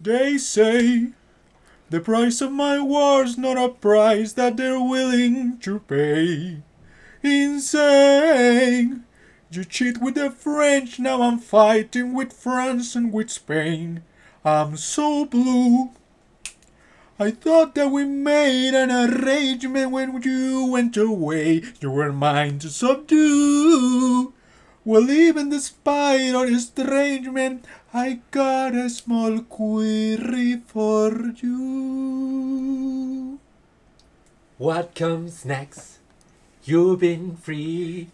They say the price of my war's not a price that they're willing to pay. Insane. You cheat with the French, now I'm fighting with France and with Spain. I'm so blue. I thought that we made an arrangement when you went away. You were mine to subdue. Well, even despite our estrangement, I got a small query for you. What comes next? You've been free.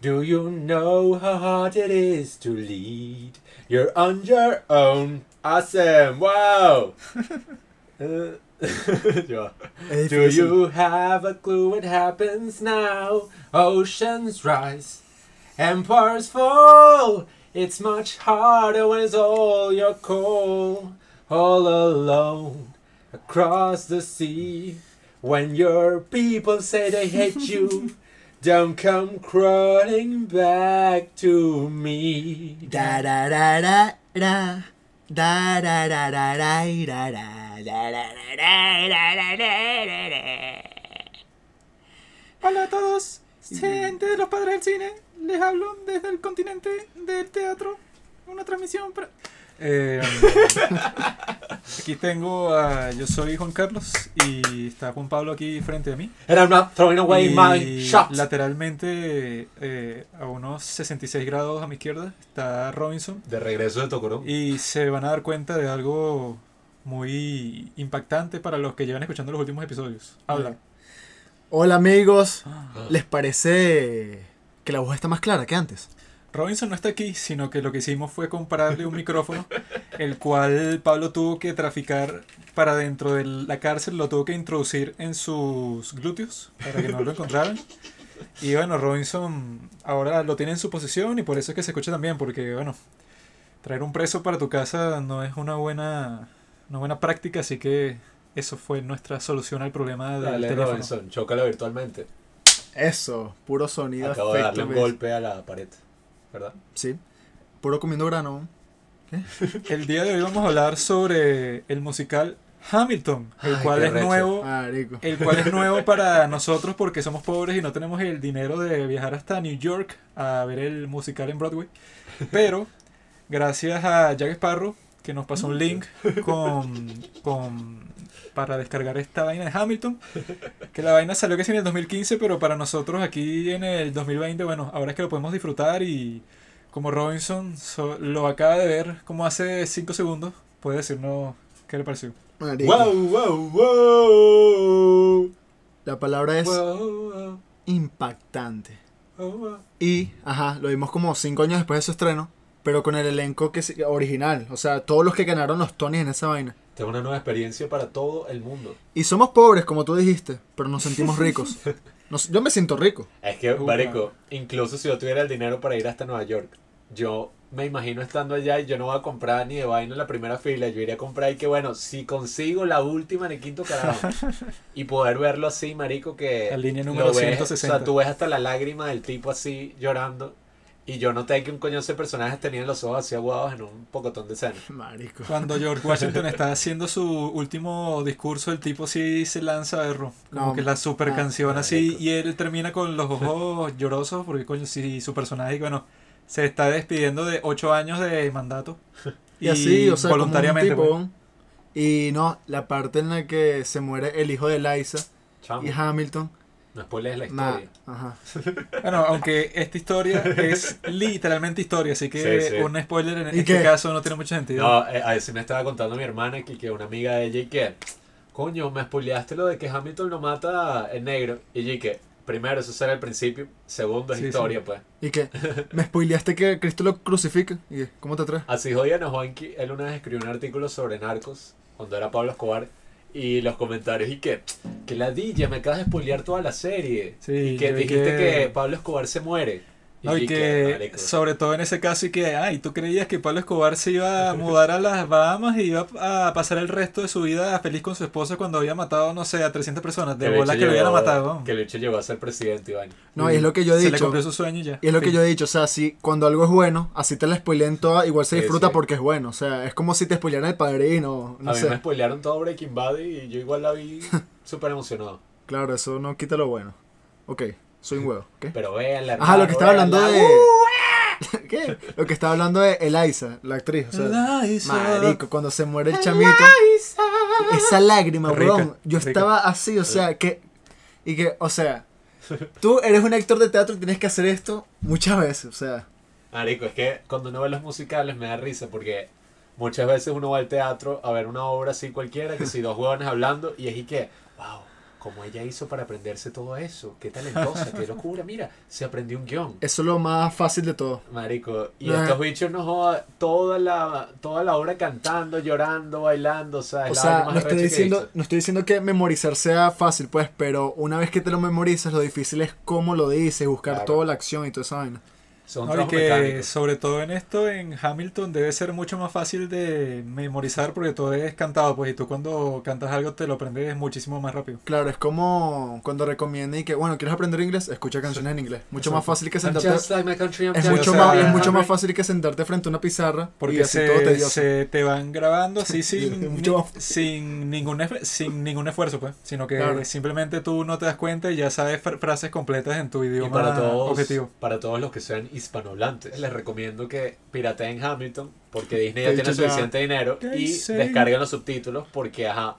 Do you know how hard it is to lead? You're on your own. Awesome. Wow. Uh. Do you have a clue what happens now? Oceans rise, empires fall. It's much harder when it's all your call. All alone across the sea. When your people say they hate you, don't come crawling back to me. Da da da da da. Da da da da da da da. Da da da da da da da da. Hola a todos, gente de los padres del cine. Les hablo desde el continente del teatro. Una transmisión para. Eh, aquí tengo a. Yo soy Juan Carlos y está Juan Pablo aquí frente a mí. And I'm not throwing away Y my shot. lateralmente, eh, a unos 66 grados a mi izquierda, está Robinson. De regreso de Tokoro. Y se van a dar cuenta de algo muy impactante para los que llevan escuchando los últimos episodios. Habla. Hola amigos, ¿les parece que la voz está más clara que antes? Robinson no está aquí, sino que lo que hicimos fue comprarle un micrófono, el cual Pablo tuvo que traficar para dentro de la cárcel, lo tuvo que introducir en sus glúteos para que no lo encontraran. Y bueno, Robinson ahora lo tiene en su posesión y por eso es que se escucha también, porque bueno, traer un preso para tu casa no es una buena, una buena práctica, así que eso fue nuestra solución al problema del Dale, teléfono. Robinson, chócalo virtualmente. Eso, puro sonido. Acabo de darle un golpe a la pared. ¿Verdad? Sí, puro comiendo grano. El día de hoy vamos a hablar sobre el musical Hamilton, el Ay, cual es recho. nuevo, el cual es nuevo para nosotros porque somos pobres y no tenemos el dinero de viajar hasta New York a ver el musical en Broadway. Pero gracias a Jack Sparrow que nos pasó un link con, con para descargar esta vaina de Hamilton, que la vaina salió que sí en el 2015, pero para nosotros aquí en el 2020, bueno, ahora es que lo podemos disfrutar y como Robinson so- lo acaba de ver como hace 5 segundos, puede decirnos qué le pareció. Marico. ¡Wow, wow, wow! La palabra es Wow, wow, impactante. wow. Y, ajá, lo vimos como cinco años después de su estreno, pero con el elenco que se- original. O sea, todos los que ganaron los Tonys en esa vaina. Tengo una nueva experiencia para todo el mundo. Y somos pobres, como tú dijiste, pero nos sentimos ricos. Nos- yo me siento rico. Es que, marico, incluso si yo tuviera el dinero para ir hasta Nueva York, yo me imagino estando allá y yo no voy a comprar ni de vaina en la primera fila. Yo iría a comprar y que, bueno, si consigo la última en el quinto carajo y poder verlo así, marico, que. La línea número lo ves, 160. O sea, tú ves hasta la lágrima del tipo así llorando. Y yo noté que un coño de personajes tenían los ojos así aguados en un pocotón de escena. Marico. Cuando George Washington está haciendo su último discurso, el tipo sí se lanza a verlo. Como No, que la super ah, canción así. marico. Y él termina con los ojos llorosos porque, coño, sí, su personaje, bueno, se está despidiendo de ocho años de mandato. Y, así, o sea, como un voluntariamente. pues. tipón. Y no, la parte en la que se muere el hijo de Liza Chamo, y Hamilton. No spoilees la historia. ajá. Bueno, aunque esta historia es literalmente historia, así que Sí, sí. un spoiler en ¿Y este qué? caso no tiene mucho sentido. No, eh, a veces me estaba contando mi hermana que, que una amiga de ella y que, coño, me spoileaste lo de que Hamilton lo mata en negro. Y ella y que, primero, eso será el principio, segundo es Sí, historia, pues. Y que me spoileaste que Cristo lo crucifica. ¿Y qué? cómo te traes? Así jodían a Juanqui, él una vez escribió un artículo sobre narcos, cuando era Pablo Escobar, y los comentarios y que, que ladilla, me acabas de spoilear toda la serie. Sí, y que dijiste que Pablo Escobar se muere. No, y Y que, sobre todo en ese caso, y que, ay, tú creías que Pablo Escobar se iba a mudar a las Bahamas y iba a pasar el resto de su vida feliz con su esposa cuando había matado, no sé, a 300 personas. De bola que lo hubieran matado. Que el bicho llegó a ser presidente, Iván. No, y es lo que yo he Se le dicho. cumplió su sueño y ya. Y es lo que yo he dicho, o sea, si cuando algo es bueno, así te la spoileen toda, igual se Sí, disfruta sí. porque es bueno. O sea, es como si te spoilearan el padrino, no a mí sé. me spoilearon todo Breaking Bad y yo igual la vi súper emocionado. Claro, eso no quita lo bueno. Ok, soy un huevo, ¿qué? Pero véanla, Ajá, lo que estaba hablando de... ¿Qué? Lo que estaba hablando de Eliza, la actriz. O sea, Eliza. marico, cuando se muere el chamito. Esa lágrima, weón. Yo rica. estaba así, o sea, que... Y que, o sea, tú eres un actor de teatro y tienes que hacer esto muchas veces, o sea... Marico, es que cuando uno ve los musicales me da risa porque muchas veces uno va al teatro a ver una obra así cualquiera, que si dos huevones hablando y es y que, wow, como ella hizo para aprenderse todo eso, qué talentosa, qué locura, mira, se aprendió un guion. Eso es lo más fácil de todo. Marico, y estos bichos nos jodan toda la, toda la hora cantando, llorando, bailando, o sea, es O la sea, no estoy, diciendo, no estoy diciendo que memorizar sea fácil, pues, pero una vez que te lo memorizas, lo difícil es cómo lo dices, buscar Claro. toda la acción y toda esa vaina. Son No, y trabajos que mecánicos. sobre todo en esto, en Hamilton, debe ser mucho más fácil de memorizar porque todo es cantado, pues, y tú cuando cantas algo te lo aprendes muchísimo más rápido. Claro, es como cuando recomiendan y que, bueno, ¿quieres aprender inglés? Escucha canciones en inglés. Mucho más fácil que sentarte... like country, Es mucho, o sea, más, es mucho más fácil que sentarte frente a una pizarra y Porque todo se, tedioso. se te van grabando así sin, Mucho más- ni- sin, ningún, esf- sin ningún esfuerzo, pues, sino que Claro. simplemente tú no te das cuenta y ya sabes fr- frases completas en tu Y idioma para todos, objetivo. para todos los que sean hispanohablantes, les recomiendo que pirateen Hamilton porque Disney ya tiene suficiente dinero ¿Qué y descarguen los subtítulos porque, ajá,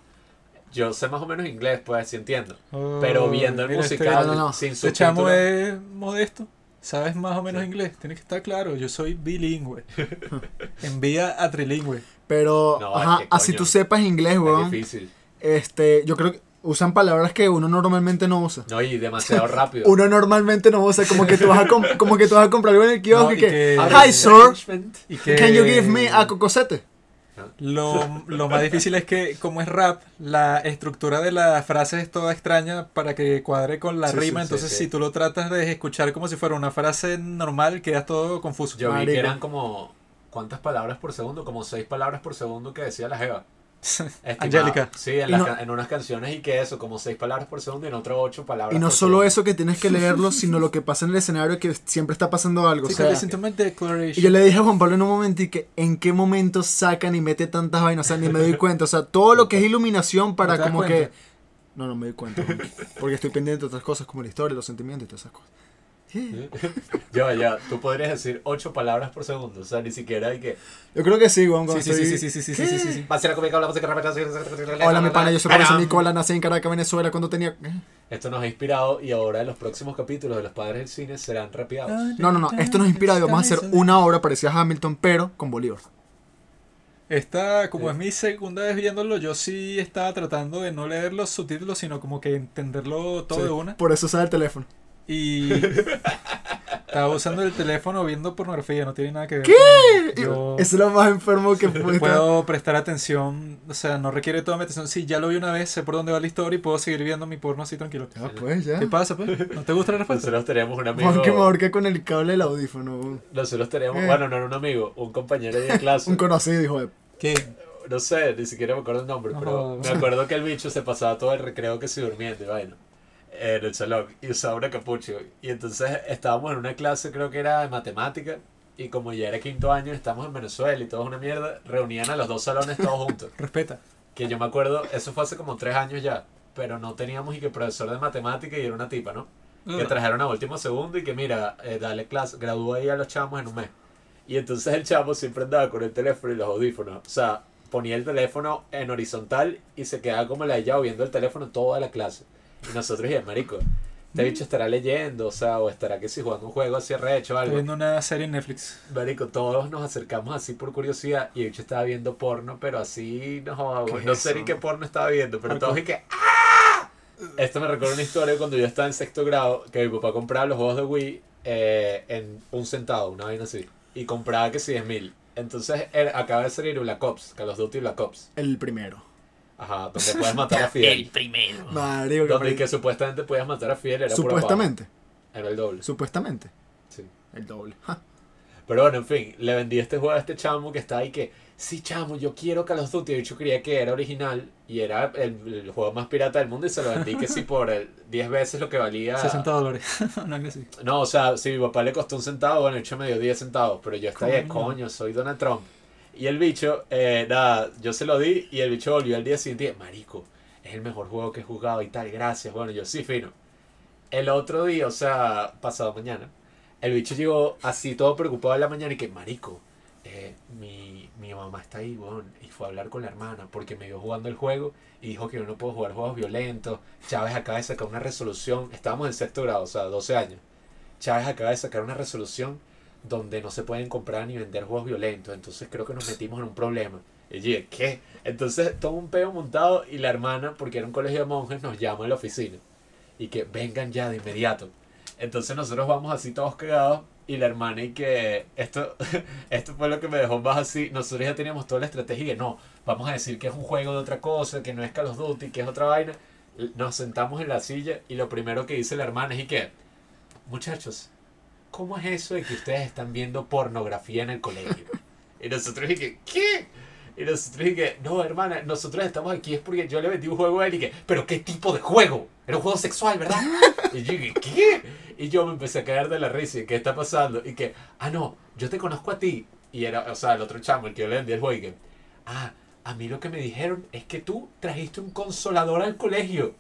yo sé más o menos inglés, pues, sí entiendo. Oh, Pero viendo el este- musical No, no, no. sin Este chamo subtítulos, es modesto. ¿Sabes más o menos Sí. inglés? Tiene que estar claro. Yo soy bilingüe. Envía a trilingüe. Pero, No, ajá, así tú sepas inglés, es weón. difícil. Este, yo creo que usan palabras que uno normalmente no usa. No, y demasiado rápido. Uno normalmente no usa, como que tú vas a, com- como que tú vas a comprar algo en el kiosco No, y y que, que- Hi, sir, Y que can you give me a cocosete? Lo, lo más difícil es que, como es rap, la estructura de la frase es toda extraña para que cuadre con la Sí, rima. sí, entonces, sí. si tú lo tratas de escuchar como si fuera una frase normal, quedas todo confuso. Yo vi que eran como, ¿cuántas palabras por segundo? Como seis palabras por segundo que decía la Jeva. Angélica. Sí, en, no- en unas canciones y que eso, como seis palabras por segundo y en otras ocho palabras Y no por solo segundo. eso que tienes que leerlo, sino lo que pasa en el escenario que siempre está pasando algo. o sea, y yo le dije a Juan Pablo en un momento y que en qué momento sacan y mete tantas vainas, o sea, ni me doy cuenta. O sea, todo lo que es iluminación para ¿No te das como cuenta? que... No, no me doy cuenta. Juan, Porque estoy pendiente de otras cosas como la historia, los sentimientos y todas esas cosas. Ya, ya, tú podrías decir ocho palabras por segundo, o sea, ni siquiera hay que... Yo creo que sí, Juan. cuando Sí, sí, sí, estoy- sí, sí, sí, sí, sí, sí, sí. Va a ser la comida, la música, Hola, mi pana, yo soy José Nicola, nací en Caracas, Venezuela, cuando tenía... Esto nos ha inspirado y ahora en los próximos capítulos de Los Padres del Cine serán rapidados. No, no, no, esto nos inspira y vamos a hacer una obra parecida a Hamilton, pero con Bolívar. Esta, como Sí. es mi segunda vez viéndolo, yo sí estaba tratando de no leer los subtítulos, sino como que entenderlo todo Sí, de una. Por eso usaba el teléfono. Y estaba usando el teléfono viendo pornografía, no tiene nada que ver. ¿Qué? Yo es lo más enfermo que estar. puedo prestar atención, o sea, no requiere toda mi atención. Si ya lo vi una vez, sé por dónde va la historia y puedo seguir viendo mi porno así tranquilo. Ah, pues ya. ¿Qué pasa, pues? ¿No te gusta la respuesta? Nosotros teníamos un amigo... Que me ahorqué con el cable del audífono. Nosotros teníamos, Eh. bueno, no era un amigo, un compañero de clase. Un conocido, hijo de... ¿Qué? No sé, ni siquiera me acuerdo el nombre, No pero jodas. me acuerdo que el bicho se pasaba todo el recreo que se durmiendo y vaina en el salón y usaba una capucha. Y entonces estábamos en una clase, creo que era de matemática, y como ya era quinto año, estamos en Venezuela y todo es una mierda, reunían a los dos salones todos juntos. Respeta. Que yo me acuerdo, eso fue hace como tres años ya, pero no teníamos y que profesor de matemática y era una tipa, ¿no? que trajeron a último segundo y que mira, eh, dale clase, gradúa ahí a los chamos en un mes. Y entonces el chamo siempre andaba con el teléfono y los audífonos. O sea, ponía el teléfono en horizontal y se quedaba como la ella viendo el teléfono toda la clase. Y nosotros ya, marico, este bicho estará leyendo, o sea, o estará que si jugando un juego así rehecho o Estoy algo. viendo una serie en Netflix. Marico, todos nos acercamos así por curiosidad y el bicho estaba viendo porno, pero así no joda, ¿Qué güey. es No sé eso? ni qué porno estaba viendo, pero todos y que ¡Ah! Esto me recuerda una historia de cuando yo estaba en sexto grado, que mi papá compraba los juegos de Wii eh, en un centavo, una vaina así. Y compraba que si 10 mil. Entonces era- acaba de salir Black Ops, Call of Duty Black Ops. El primero. Ajá, donde puedes matar a Fidel. Marico, que Donde que supuestamente podías matar a Fidel era pura Supuestamente. Era el doble. Supuestamente. Sí. El doble. Ja. Pero bueno, en fin, le vendí este juego a este chamo que está ahí que, sí, chamo, yo quiero Call of Duty. De hecho, creía que era original y era el, el juego más pirata del mundo y se lo vendí que sí por el 10 veces lo que valía. 60 dólares. no, algo así. No, o sea, si mi papá le costó un centavo, bueno, de hecho me dio 10 centavos, pero yo estaba de Coño. coño, soy Donald Trump. Y el bicho, eh, nada, yo se lo di y el bicho volvió al día siguiente marico, es el mejor juego que he jugado y tal, gracias. Bueno, yo sí, fino. El otro día, o sea, pasado mañana, el bicho llegó así todo preocupado en la mañana y que, marico, eh, mi, mi mamá está ahí, weón, y fue a hablar con la hermana porque me vio jugando el juego y dijo que yo no puedo jugar juegos violentos. Chávez acaba de sacar una resolución, estábamos en sexto grado, o sea, 12 años. Chávez acaba de sacar una resolución donde no se pueden comprar ni vender juegos violentos, entonces creo que nos metimos en un problema. Y yo dije, ¿qué? Entonces todo un peo montado y la hermana, porque era un colegio de monjes, nos llama a la oficina y que vengan ya de inmediato. Entonces nosotros vamos así todos cagados y la hermana y que esto, esto fue lo que me dejó más así. Nosotros ya teníamos toda la estrategia y que no, vamos a decir que es un juego de otra cosa, que no es Call of Duty, que es otra vaina. Nos sentamos en la silla y lo primero que dice la hermana es y que, muchachos, ¿cómo es eso de que ustedes están viendo pornografía en el colegio? Y nosotros que, ¿qué? Y nosotros que, no, hermana, nosotros estamos aquí es porque yo le vendí un juego a él y que, ¿pero qué tipo de juego? Era un juego sexual, ¿verdad? Y yo dije, ¿qué? Y yo me empecé a caer de la risa y ¿qué está pasando? Y que, ah, no, yo te conozco a ti. Y era, o sea, el otro chamo, el que yo le vendí el juego y que, ah, a mí lo que me dijeron es que tú trajiste un consolador al colegio.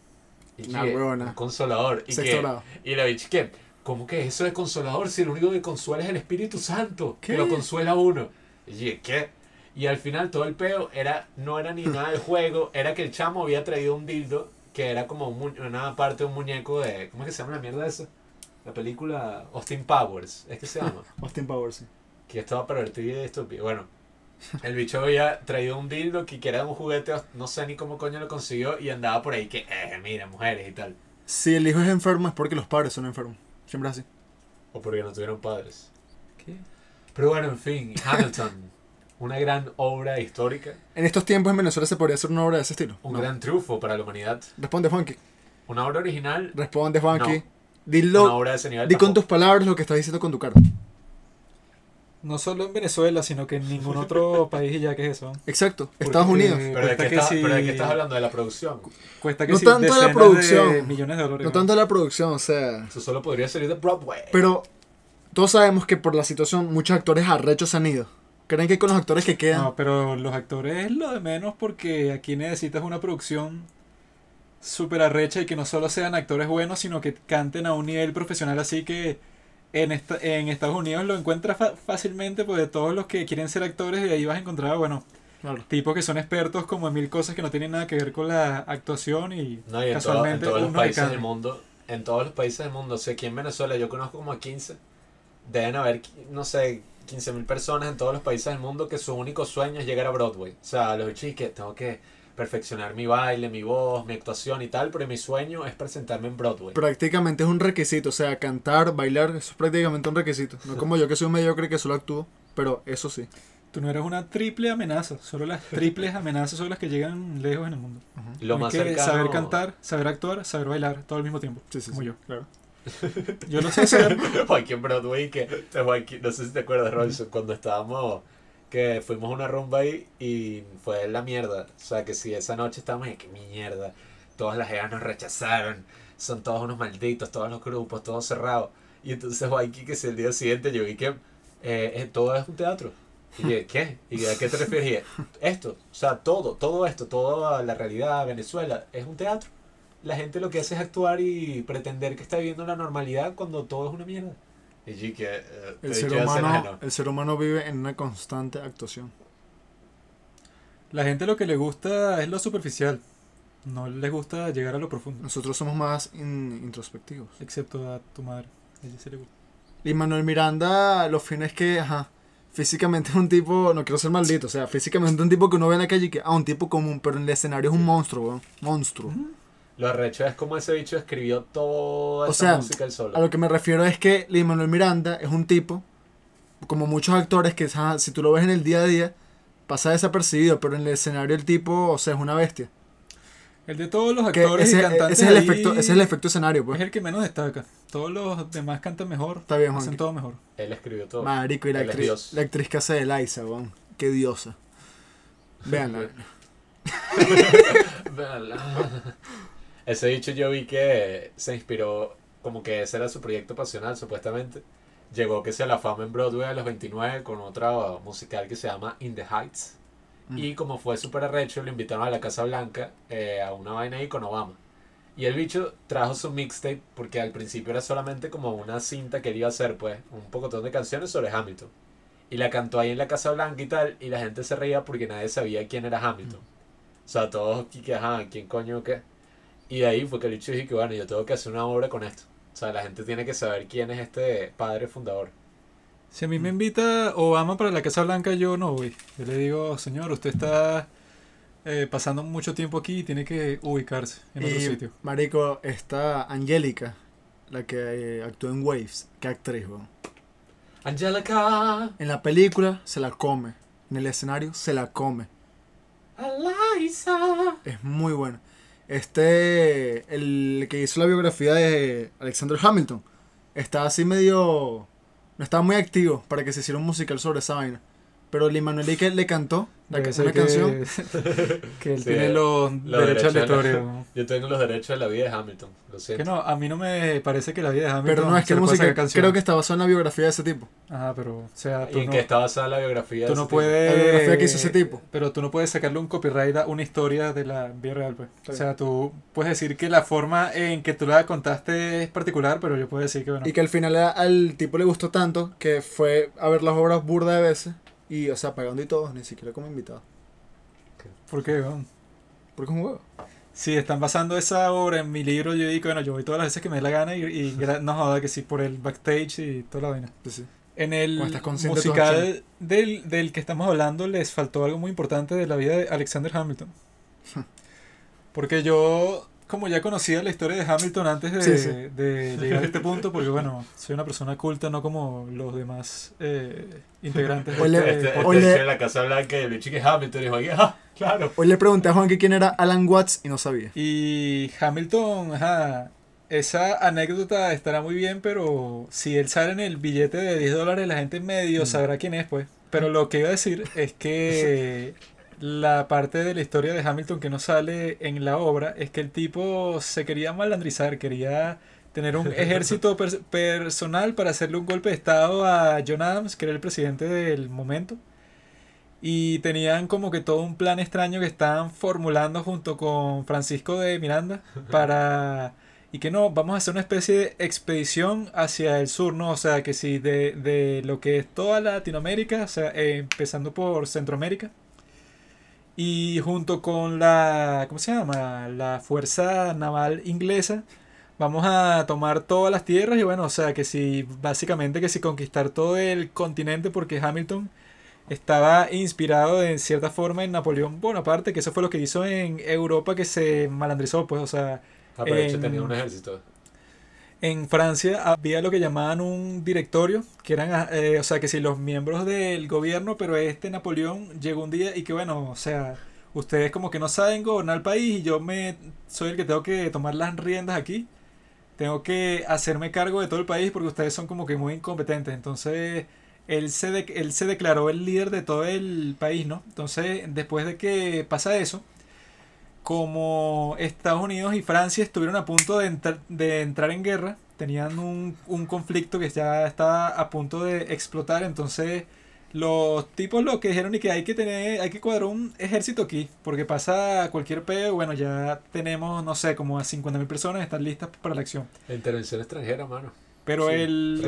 Y Nah, que, huevona. un consolador. Y que, y la bicha que, ¿cómo que eso de consolador? Si lo único que consuela es el Espíritu Santo, ¿Qué? que lo consuela a uno. Y ¿qué? Y al final todo el peo era, no era ni nada del juego, era que el chamo había traído un dildo que era como un una parte de un muñeco de, ¿cómo es que se llama la mierda esa? La película Austin Powers, es que se llama, Austin Powers, sí. que estaba pervertido y estúpido. Bueno, el bicho había traído un dildo que que era un juguete, no sé ni cómo coño lo consiguió y andaba por ahí que, eh, mira, mujeres y tal. Si el hijo es enfermo es porque los padres son enfermos. Siempre es así. O porque no tuvieron padres. ¿Qué? Pero bueno, en fin, Hamilton, una gran obra histórica, En estos tiempos en Venezuela se podría hacer una obra de ese estilo. un No. gran triunfo para la humanidad. Responde, Juanqui. Una obra original, Responde, Juanqui. No. Dilo, una obra de ese nivel. di con tus tampoco. palabras lo que estás diciendo con tu cara. No solo en Venezuela, sino que en ningún otro país y ya que es eso. Exacto. Porque, Estados Unidos. Pero de, que estás, si- pero de qué estás hablando, de la producción. Cuesta que No sí, tanto de la producción. de millones de dólares. No ¿no? tanto la producción, o sea. Eso solo podría salir de Broadway. Pero todos sabemos que por la situación muchos actores arrechos se han ido. ¿Creen que con los actores que quedan? No, pero los actores es lo de menos porque aquí necesitas una producción súper arrecha y que no solo sean actores buenos, sino que canten a un nivel profesional así que en, esta, en Estados Unidos lo encuentras fa- fácilmente, pues de todos los que quieren ser actores, y ahí vas a encontrar, bueno, Claro. tipos que son expertos como en mil cosas que no tienen nada que ver con la actuación y No, y en, todo- en todos los uno de países del mundo, en todos los países del mundo, o sea, aquí en Venezuela yo conozco como a 15, deben haber, no sé, 15 mil personas en todos los países del mundo que su único sueño es llegar a Broadway. O sea, los chiques, tengo que perfeccionar mi baile, mi voz, mi actuación y tal, pero mi sueño es presentarme en Broadway. Prácticamente es un requisito, o sea, cantar, bailar, eso es prácticamente un requisito. No como yo que soy un mediocre que solo actúo, pero eso sí. Tú no eres una triple amenaza, solo las triples amenazas son las que llegan lejos en el mundo. Lo Hay más que cercano... saber cantar, saber actuar, saber bailar, todo al mismo tiempo. Sí, sí, como sí, yo. Claro. Yo lo sé hacer. Aquí en Broadway, que aquí- no sé si te acuerdas, Robinson, cuando estábamos, que fuimos a una rumba ahí y fue la mierda. O sea, que si esa noche estábamos que mierda, todas las geas nos rechazaron, son todos unos malditos, todos los grupos, todo cerrado. Y entonces Waiki, que si el día siguiente yo vi que eh, eh, todo es un teatro. Y dije, ¿qué? ¿Y a qué te refieres? Esto, o sea, todo, todo esto, toda la realidad, Venezuela, es un teatro. La gente lo que hace es actuar y pretender que está viviendo la normalidad cuando todo es una mierda. Y que, eh, El ser, humano, no. el ser humano vive en una constante actuación. La gente lo que le gusta es lo superficial. No les gusta llegar a lo profundo. Nosotros somos más in- introspectivos. Excepto a tu madre. A ella sí le gusta. Y Manuel Miranda, lo fino es que, ajá, físicamente es un tipo, no quiero ser maldito, o sea, físicamente un tipo que uno ve en la calle y que, ah, un tipo común, pero en el escenario es un monstruo, weón. Monstruo. Lo arrecho es como ese bicho escribió toda O esa sea, música él solo. A lo que me refiero es que Lin Manuel Miranda es un tipo, como muchos actores, que si tú lo ves en el día a día, pasa desapercibido, pero en el escenario el tipo, o sea, es una bestia. El de todos los actores ese, y cantantes. ese es el ahí efecto, ese es el efecto escenario, pues. es el que menos destaca. Todos los demás cantan mejor. Está bien, Hacen todo mejor. Él escribió todo. Marico, y la Él actriz, la actriz que hace de Liza, weón. Qué diosa. Veanla. Véanla. Ese dicho yo vi que se inspiró, como que ese era su proyecto pasional, supuestamente. Llegó que sea la fama en Broadway a los 29 con otra musical que se llama In the Heights. Mm. Y como fue súper arrecho, lo invitaron a la Casa Blanca eh, a una vaina ahí con Obama. Y el bicho trajo su mixtape porque al principio era solamente como una cinta que él iba a hacer, pues, un pocotón de canciones sobre Hamilton. Y la cantó ahí en la Casa Blanca y tal, y la gente se reía porque nadie sabía quién era Hamilton. O sea, todos que, ajá, ¿quién coño qué? Y de ahí fue que el bicho dijo que, bueno, yo tengo que hacer una obra con esto. O sea, la gente tiene que saber quién es este padre fundador. Si a mí me invita Obama para la Casa Blanca, yo no voy. Yo le digo, señor, usted está eh, pasando mucho tiempo aquí y tiene que ubicarse en otro Y, sitio. Marico, está Angélica, la que eh, actuó en Waves. Qué actriz, weón. Angelica, En la película se la come. En el escenario se la come. Eliza. Es muy buena. Este, el que hizo la biografía de Alexander Hamilton, está así medio... No estaba muy activo para que se hiciera un musical sobre esa vaina. Pero Lin Manuel que le cantó la que, ser una que, canción. que él Sí, tiene los, los derechos al de la-. Yo tengo los derechos de la vida de Hamilton, lo Que siento. no, a mí no me parece que la vida de Hamilton Pero no es que musical sacar canción. creo que está basado en la biografía de ese tipo. Ajá, pero, o sea, tú ¿Y en no, qué está basada la biografía tú de no ese tipo? puedes... La biografía que hizo ese tipo. Pero tú no puedes sacarle un copyright a una historia de la vida real, pues. Está O sea, tú puedes decir que la forma en que tú la contaste es particular, pero yo puedo decir que, bueno, Y que al final al tipo le gustó tanto que fue a ver las obras burda de veces. Y, o sea, pagando y todo, ni siquiera como invitado. ¿por qué? weón? Porque es un huevo. Si están basando esa obra en mi libro, yo digo, bueno, yo voy todas las veces que me dé la gana y, y no joda que sí, por el backstage y toda la vaina. Sí. En el de musical del, del que estamos hablando les faltó algo muy importante de la vida de Alexander Hamilton. Porque yo, como ya conocía la historia de Hamilton antes de, Sí, sí. de llegar a este punto, porque bueno, soy una persona culta, no como los demás eh, integrantes de Oye, este Este, este la Casa Blanca y el bicho que es Hamilton y Juan, ah, claro. Hoy le pregunté a Juan que quién era Alan Watts y no sabía. Y Hamilton, ajá, esa anécdota estará muy bien, pero si él sale en el billete de 10 dólares, la gente medio Mm. sabrá quién es, pues. Pero lo que iba a decir es que la parte de la historia de Hamilton que no sale en la obra es que el tipo se quería malandrizar, quería tener un ejército pers- personal para hacerle un golpe de estado a John Adams, que era el presidente del momento. Y tenían como que todo un plan extraño que estaban formulando junto con Francisco de Miranda para... Y que no, vamos a hacer una especie de expedición hacia el sur, ¿no? O sea, que si de, de lo que es toda Latinoamérica, o sea, eh, empezando por Centroamérica, y junto con la, ¿cómo se llama? La Fuerza Naval Inglesa, vamos a tomar todas las tierras y bueno, o sea, que si, básicamente que si conquistar todo el continente, porque Hamilton estaba inspirado de cierta forma en Napoleón Bonaparte, que eso fue lo que hizo en Europa que se malandrizó, pues, o sea, Ah, pero hecho En- tenía un ejército. En Francia había lo que llamaban un directorio, que eran, eh, o sea, que si los miembros del gobierno, pero este Napoleón llegó un día y que bueno, o sea, ustedes como que no saben gobernar el país y yo me soy el que tengo que tomar las riendas aquí. Tengo que hacerme cargo de todo el país porque ustedes son como que muy incompetentes. Entonces, él se, él se declaró el líder de todo el país, ¿no? Entonces, después de que pasa eso, como Estados Unidos y Francia estuvieron a punto de, entrar- de entrar en guerra, tenían un, un conflicto que ya estaba a punto de explotar, entonces los tipos lo que dijeron y que hay que tener, hay que cuadrar un ejército aquí, porque pasa cualquier peo, bueno, ya tenemos, no sé, como a 50.000 personas están listas para la acción. La intervención extranjera, mano. Pero Sí, el,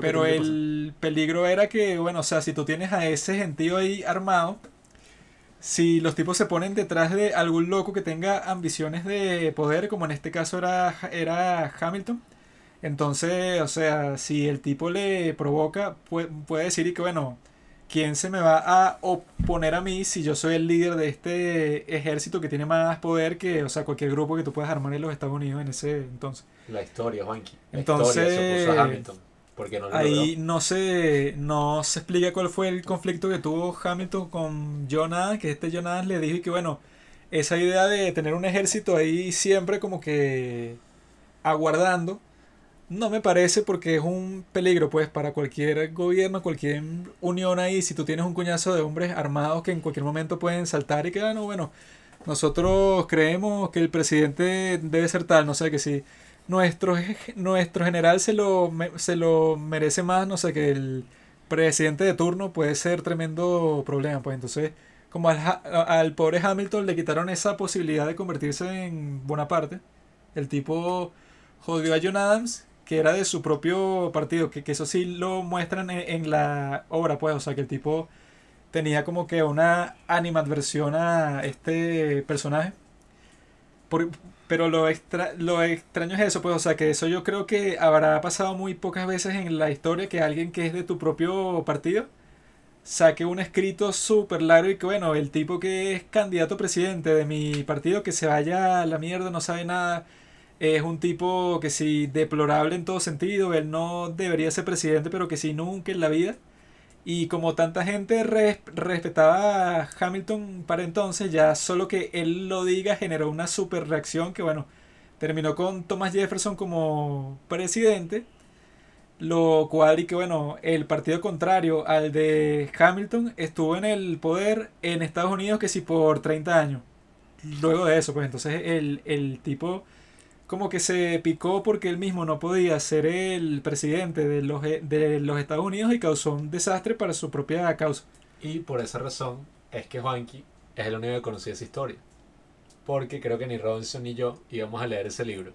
pero el peligro era que, bueno, o sea, si tú tienes a ese gentío ahí armado, si los tipos se ponen detrás de algún loco que tenga ambiciones de poder, como en este caso era, era Hamilton, entonces, o sea, si el tipo le provoca, puede, puede decir y que, bueno, ¿quién se me va a oponer a mí si yo soy el líder de este ejército que tiene más poder que, o sea, cualquier grupo que tú puedas armar en los Estados Unidos en ese entonces? La historia, Juanqui. La Entonces- historia se opuso a Hamilton. Porque no lo Ahí logró. no se, no se explica cuál fue el conflicto que tuvo Hamilton con John que este John le dijo que bueno, esa idea de tener un ejército ahí siempre como que aguardando, no me parece porque es un peligro pues para cualquier gobierno, cualquier unión ahí, si tú tienes un cuñazo de hombres armados que en cualquier momento pueden saltar y que, ah, no, bueno, nosotros creemos que el presidente debe ser tal, no sé, que si nuestro, nuestro general se lo, se lo merece más, no sé, que el presidente de turno puede ser tremendo problema, pues entonces como al, al pobre Hamilton le quitaron esa posibilidad de convertirse en Bonaparte, el tipo jodió a John Adams, que era de su propio partido, que, que eso sí lo muestran en, en la obra, pues, o sea, que el tipo tenía como que una animadversión a este personaje. Por- pero lo, extra, lo extraño es eso, pues, o sea, que eso yo creo que habrá pasado muy pocas veces en la historia que alguien que es de tu propio partido saque un escrito súper largo y que, bueno, el tipo que es candidato presidente de mi partido que se vaya a la mierda, no sabe nada, es un tipo que sí, deplorable en todo sentido, él no debería ser presidente, pero que sí, nunca en la vida. Y como tanta gente res- respetaba a Hamilton para entonces, ya solo que él lo diga generó una super reacción que, bueno, terminó con Thomas Jefferson como presidente. Lo cual, y que bueno, el partido contrario al de Hamilton estuvo en el poder en Estados Unidos que sí por 30 años. Luego de eso, pues entonces el, el tipo como que se picó porque él mismo no podía ser el presidente de los, de los Estados Unidos y causó un desastre para su propia causa. Y por esa razón es que Juanqui es el único que conocía esa historia. Porque creo que ni Robinson ni yo íbamos a leer ese libro.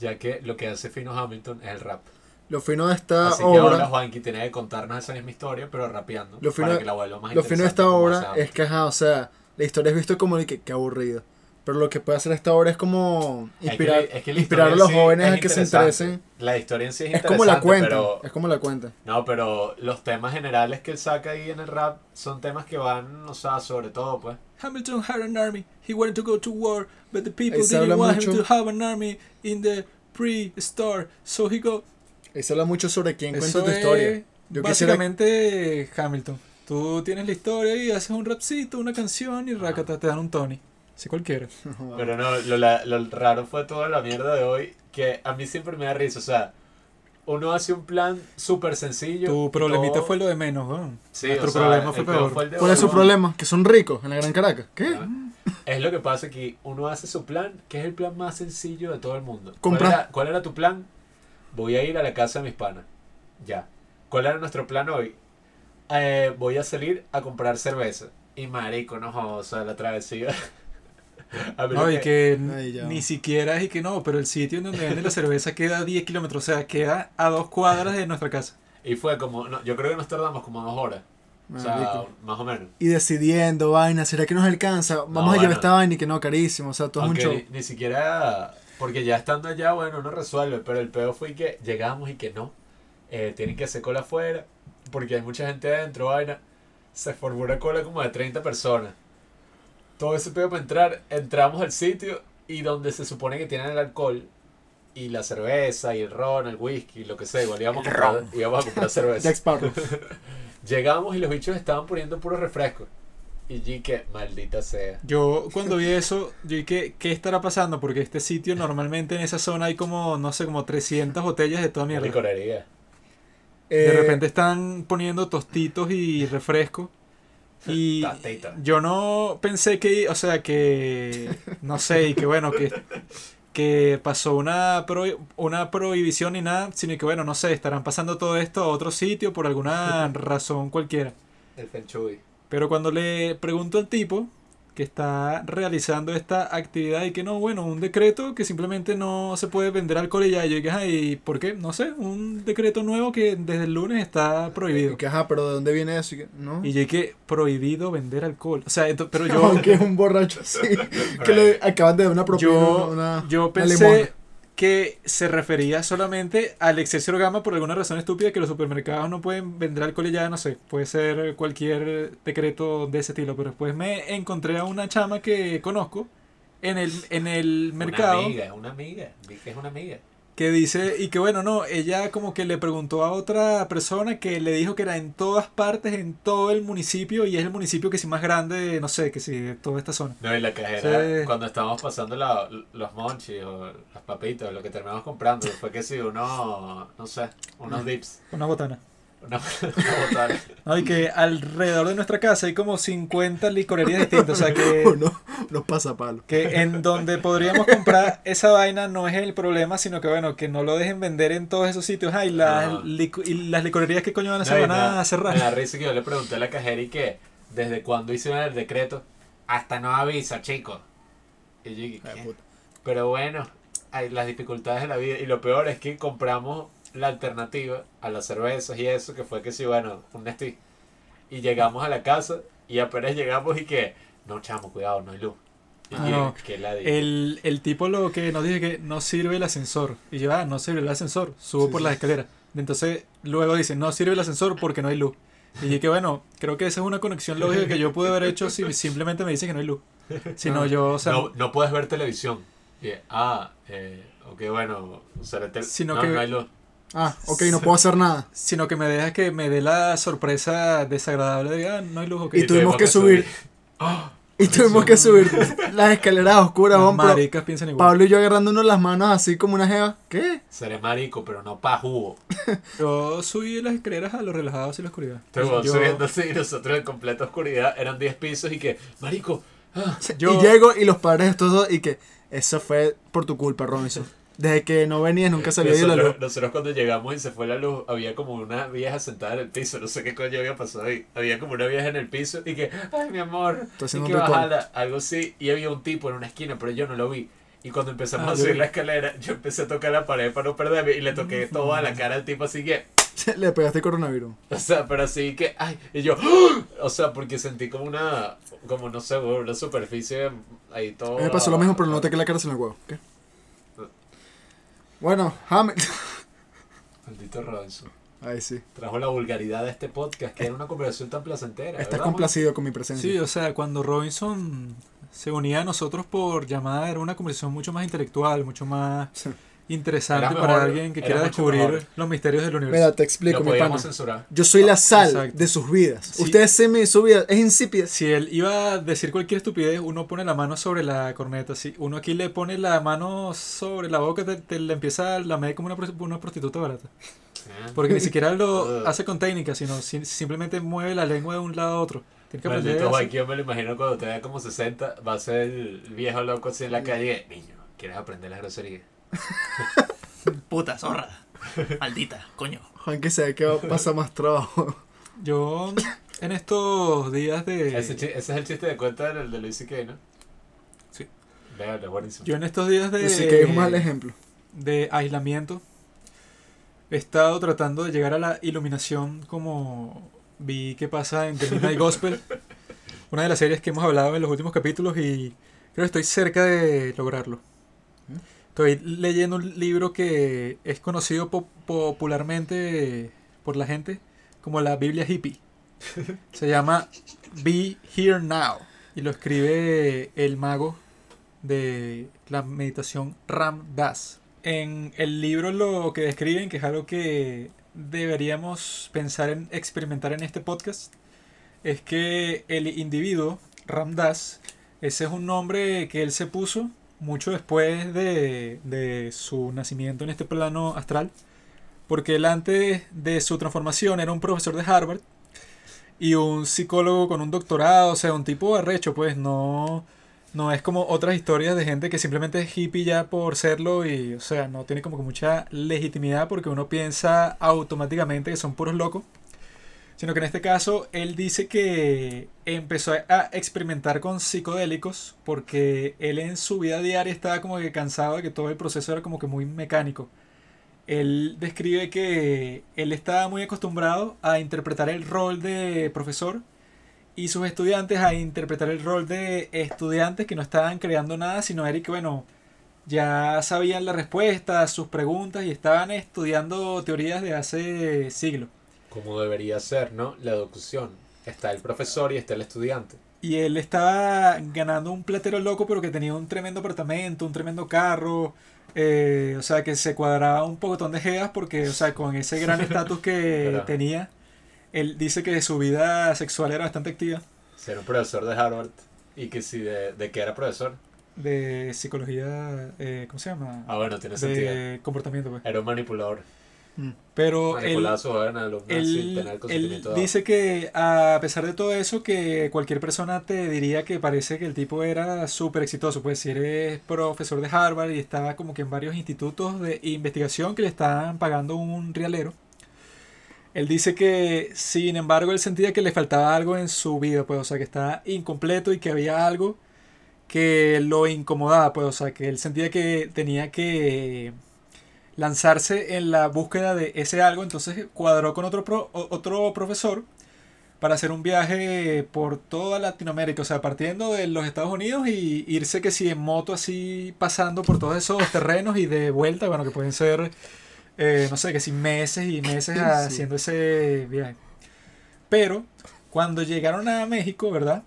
Ya que lo que hace Fino Hamilton es el rap. Lo fino de esta Así que ahora Juanqui tiene que contarnos esa misma historia, pero rapeando. Lo fino- para que la vuelva más lo fino de esta obra es que, ajá, o sea, la historia es visto como de que, que aburrido. Pero lo que puede hacer esta obra es como Es que- inspirar, es que inspirar a los sí jóvenes es a que se interesante. interesen. La historia en sí es, Es como la interesante, cuenta, pero- es como la cuenta. No, pero los temas generales que él saca ahí en el rap son temas que van, o sea, sobre todo, pues. Hamilton had an army. He wanted to go to war, but the people didn't want him mucho. to have an army in the pre-star. So he go. Ahí se habla mucho sobre quién cuenta Eso tu es historia. Yo quisiera, básicamente Hamilton. Tú tienes la historia y haces un rapcito, una canción y racata, te dan un Tony. Si cualquiera. Pero no, lo, la- lo raro fue toda la mierda de hoy, que a mí siempre me da risa, o sea, uno hace un plan súper sencillo. Tu problemita todo- fue lo de menos, weón. Sí, Nuestro o sea, problema fue el peor peor. fue el de ¿Cuál es su problema? Que son ricos en la Gran Caracas. ¿Qué? Ah. Es lo que pasa que uno hace su plan, que es el plan más sencillo de todo el mundo. Compra- ¿Cuál era, cuál era tu plan? Voy a ir a la casa de mis panas. Ya. ¿Cuál era nuestro plan hoy? Eh, voy a salir a comprar cerveza. Y marico, no o sea, la travesía. No, y que Ay, ni siquiera es y que no, pero el sitio en donde vende la cerveza queda a 10 kilómetros, o sea, queda a dos cuadras de nuestra casa. Y fue como, no, yo creo que nos tardamos como dos horas. O sea, más o menos. Y decidiendo, vaina, ¿será que nos alcanza? Vamos a bueno. llevar esta vaina y que no, carísimo. O sea, todo es un show. ni, ni siquiera, porque ya estando allá, bueno, uno resuelve, pero el peor fue que llegamos y que no. Eh, tienen que hacer cola afuera, porque hay mucha gente adentro, vaina. Se formó una cola como de 30 personas. Todo ese pedo para entrar, entramos al sitio y donde se supone que tienen el alcohol y la cerveza y el ron, el whisky, lo que sea, igual íbamos a comprar, íbamos a comprar cerveza. Llegamos y los bichos estaban poniendo puros refrescos. Y que maldita sea. Yo cuando vi eso, yo dije, ¿qué estará pasando? Porque este sitio normalmente en esa zona hay como, no sé, como 300 botellas de toda mierda. licorería. De Eh, repente están poniendo tostitos y refresco. Y yo no pensé que, o sea, que, no sé, y que bueno, que, que pasó una, pro- una prohibición ni nada, sino que bueno, no sé, estarán pasando todo esto a otro sitio por alguna razón cualquiera. El Feng. Pero cuando le pregunto al tipo que está realizando esta actividad y que no, bueno, un decreto que simplemente no se puede vender alcohol y ya, yo dije, ay, ¿por qué? No sé, un decreto nuevo que desde el lunes está prohibido. y que, ajá, pero ¿de dónde viene eso? Y que, ¿no? Y yo dije, prohibido vender alcohol. O sea, ento- pero yo, Aunque es un borracho así. que le acaban de dar una propina. yo, una, yo una pensé limona. Que se refería solamente al exceso de gama por alguna razón estúpida que los supermercados no pueden vender alcohol y ya, no sé, puede ser cualquier decreto de ese estilo, pero después me encontré a una chama que conozco en el, en el mercado Una amiga, una amiga. Vi que es una amiga. Que dice, y que bueno, no, ella como que le preguntó a otra persona que le dijo que era en todas partes, en todo el municipio, y es el municipio que sí más grande, no sé, que sí, de toda esta zona. No, y la cajera, cuando estábamos pasando la- los monchis o las papitas, lo que terminamos comprando, fue que sí, uno, no sé, unos dips, Una botana. Una, una botana. No, y que alrededor de nuestra casa hay como 50 licorerías distintas, o sea que... O no, los pasapalos. Que en donde podríamos comprar esa vaina no es el problema, sino que bueno, que no lo dejen vender en todos esos sitios. Ay, las, lico- y las licorerías que coño van a No, van a cerrar. Me da risa que yo le pregunté a la cajera y que, ¿desde cuándo hicieron el decreto? Hasta no avisa, chicos. Y yo dije, Ay. Pero bueno, hay las dificultades de la vida. Y lo peor es que compramos la alternativa a las cervezas y eso, que fue que sí, bueno, un Nestí. Y llegamos a la casa y apenas llegamos y que, no, chamo, cuidado, no hay luz. Y Ah, no. que la El, el tipo lo que nos dice que no sirve el ascensor. Y yo, ah, no sirve el ascensor, subo Sí, por sí. las escaleras. Entonces luego dice, no sirve el ascensor porque no hay luz. Y dije que bueno, creo que esa es una conexión lógica que yo pude haber hecho si simplemente me dice que no hay luz. Si no, Ah. yo, o sea, no, no puedes ver televisión. Ah, eh, ok, bueno, usar el tel- Sino no, que- no hay luz. Ah, ok, no puedo hacer nada. sino que me deja que me dé la sorpresa desagradable de, ah, no hay luz, ok. Y tuvimos que subir. ¡Ah! Y tuvimos que subir las escaleras oscuras, Las Juan, pero maricas piensan igual. Pablo y yo agarrándonos las manos así como una jeva. ¿Qué? Seré marico, pero no pa' jugo. Yo subí las escaleras a lo relajado y la oscuridad. Estuvo Yo- subiendo así y nosotros en completa oscuridad. Eran 10 pisos y que, marico, ah, Yo- Y llego y los padres de estos dos y que eso fue por tu culpa, Robinson. Desde que no venías nunca se había ido la luz. nosotros cuando llegamos y se fue la luz, había como una vieja sentada en el piso. No sé qué coño había pasado ahí. Había como una vieja en el piso y que, ay, mi amor, y que bajala, algo así. Y había un tipo en una esquina, pero yo no lo vi. Y cuando empezamos Ah, a yo subir vi. la escalera, yo empecé a tocar la pared para no perderme y le toqué toda la cara al tipo así que, Le pegaste coronavirus. O sea, pero así que, ay, y yo, o sea, porque sentí como una, como no sé, una superficie ahí todo. Me pasó lo mismo, pero no que la cara se me huevo. ¿Qué? Bueno, Hamilton. Maldito Robinson. Ay, sí. Trajo la vulgaridad de este podcast, que era una conversación tan placentera. Estás ¿verdad, complacido con mi Sí, presencia. o sea, cuando Robinson se unía a nosotros por llamada, era una conversación mucho más intelectual, mucho más Sí. Interesante para alguien que era quiera descubrir mejor. los misterios del universo. Mira, te Lo explico, mi pana. censurar. Yo soy la sal Exacto. de sus vidas. Sí. Ustedes se me su vida es insípida. Si él iba a decir cualquier estupidez, uno pone la mano sobre la corneta. Si uno aquí le pone la mano sobre la boca, te, te la empieza a lamer como una, pros- una prostituta barata. ¿eh? Porque ni siquiera lo hace con técnica, sino si- simplemente mueve la lengua de un lado a otro. Tienes que aprender Maldito yo me lo imagino cuando te vea como 60, va a ser el viejo loco así en la calle. Niño, ¿quieres aprender la grosería? Puta zorra. Maldita, coño. Juan que sabe que va a pasar más trabajo. Yo en estos días de... Ese, es el chiste de cuenta del de Luis C.K., ¿no? Sí. Véanlo, buenísimo. Yo en estos días de... Así que es un mal ejemplo. de aislamiento. He estado tratando de llegar a la iluminación como vi que pasa en The Midnight Gospel, una de las series que hemos hablado en los últimos capítulos y creo que estoy cerca de lograrlo. Estoy leyendo un libro que es conocido po- popularmente por la gente como la Biblia hippie. Se llama Be Here Now y lo escribe el mago de la meditación Ram Das. En el libro lo que describen, que es algo que deberíamos pensar en experimentar en este podcast, es que el individuo, Ram Das, ese es un nombre que él se puso mucho después de, de su nacimiento en este plano astral, porque él antes de su transformación era un profesor de Harvard y un psicólogo con un doctorado, o sea, un tipo arrecho, pues no, no es como otras historias de gente que simplemente es hippie ya por serlo y, o sea, no tiene como que mucha legitimidad porque uno piensa automáticamente que son puros locos. Sino que en este caso él dice que empezó a experimentar con psicodélicos porque él en su vida diaria estaba como que cansado de que todo el proceso era como que muy mecánico. Él describe que él estaba muy acostumbrado a interpretar el rol de profesor y sus estudiantes a interpretar el rol de estudiantes que no estaban creando nada, sino que, bueno, ya sabían la respuesta sus preguntas y estaban estudiando teorías de hace siglos. Como debería ser, ¿no? La educación. Está el profesor y está el estudiante. Y él estaba ganando un platero loco, pero que tenía un tremendo apartamento, un tremendo carro, Eh, o sea, que se cuadraba un pocotón de jeas porque, o sea, con ese gran estatus que tenía, él dice que su vida sexual era bastante activa, Ser un profesor de Harvard. Y que si de, de qué era profesor. de psicología, eh, ¿cómo se llama? Ah, bueno, tiene sentido. de comportamiento, pues. Era un manipulador. Pero él, él, dado. dice que a pesar de todo eso, que cualquier persona te diría que parece que el tipo era súper exitoso. Pues si eres profesor de Harvard y estaba como que en varios institutos de investigación que le estaban pagando un rialero. Él dice que, sin embargo, él sentía que le faltaba algo en su vida, pues, o sea, que estaba incompleto y que había algo que lo incomodaba, pues, o sea, que él sentía que tenía que lanzarse en la búsqueda de ese algo, entonces cuadró con otro, pro- otro profesor para hacer un viaje por toda Latinoamérica, o sea, partiendo de los Estados Unidos y irse que si en moto así pasando por todos esos terrenos y de vuelta, bueno, que pueden ser, eh, no sé, que si meses y meses haciendo ese viaje. Pero cuando llegaron a México, ¿verdad?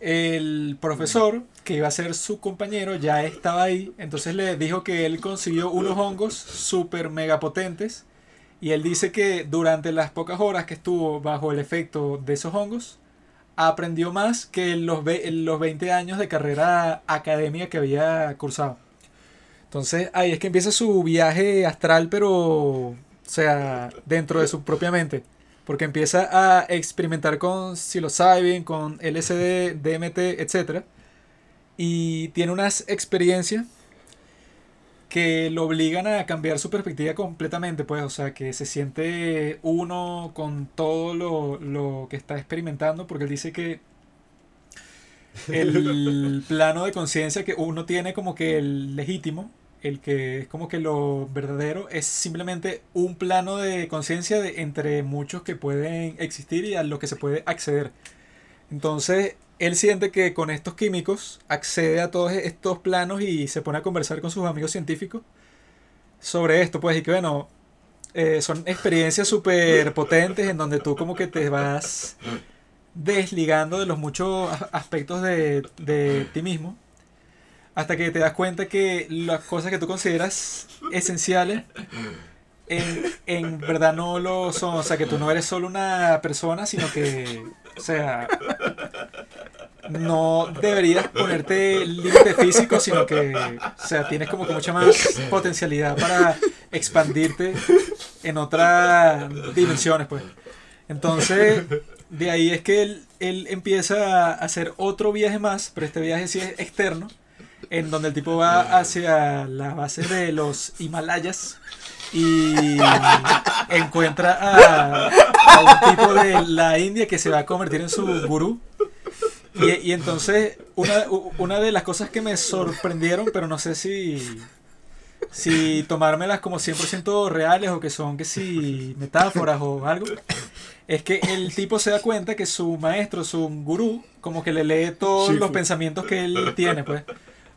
El profesor que iba a ser su compañero ya estaba ahí, entonces le dijo que él consiguió unos hongos super mega potentes y él dice que durante las pocas horas que estuvo bajo el efecto de esos hongos, aprendió más que los, los 20 años de carrera académica que había cursado. Entonces ahí es que empieza su viaje astral, pero, o sea, dentro de su propia mente. Porque empieza a experimentar con psilocybin, con LSD, DMT, etc. Y tiene unas experiencias que lo obligan a cambiar su perspectiva completamente, pues, o sea, que se siente uno con todo lo, lo que está experimentando, porque él dice que el plano de conciencia que uno tiene como que el legítimo, el que es como que lo verdadero, es simplemente un plano de conciencia de entre muchos que pueden existir y a lo que se puede acceder. Entonces, él siente que con estos químicos accede a todos estos planos y se pone a conversar con sus amigos científicos sobre esto, pues, y que bueno, eh, son experiencias súper potentes en donde tú como que te vas desligando de los muchos aspectos de, de ti mismo hasta que te das cuenta que las cosas que tú consideras esenciales en, en verdad no lo son, o sea, que tú no eres solo una persona, sino que, o sea, no deberías ponerte límite físico, sino que, o sea, tienes como que mucha más potencialidad para expandirte en otras dimensiones, pues. Entonces, de ahí es que él, él empieza a hacer otro viaje más, pero este viaje sí es externo, en donde el tipo va hacia la base de los Himalayas y encuentra a, a un tipo de la India que se va a convertir en su gurú. Y, y entonces, una, una de las cosas que me sorprendieron, pero no sé si, si tomármelas como 100% reales o que son que si metáforas o algo, es que el tipo se da cuenta que su maestro, su gurú, como que le lee todos los pensamientos que él tiene, pues.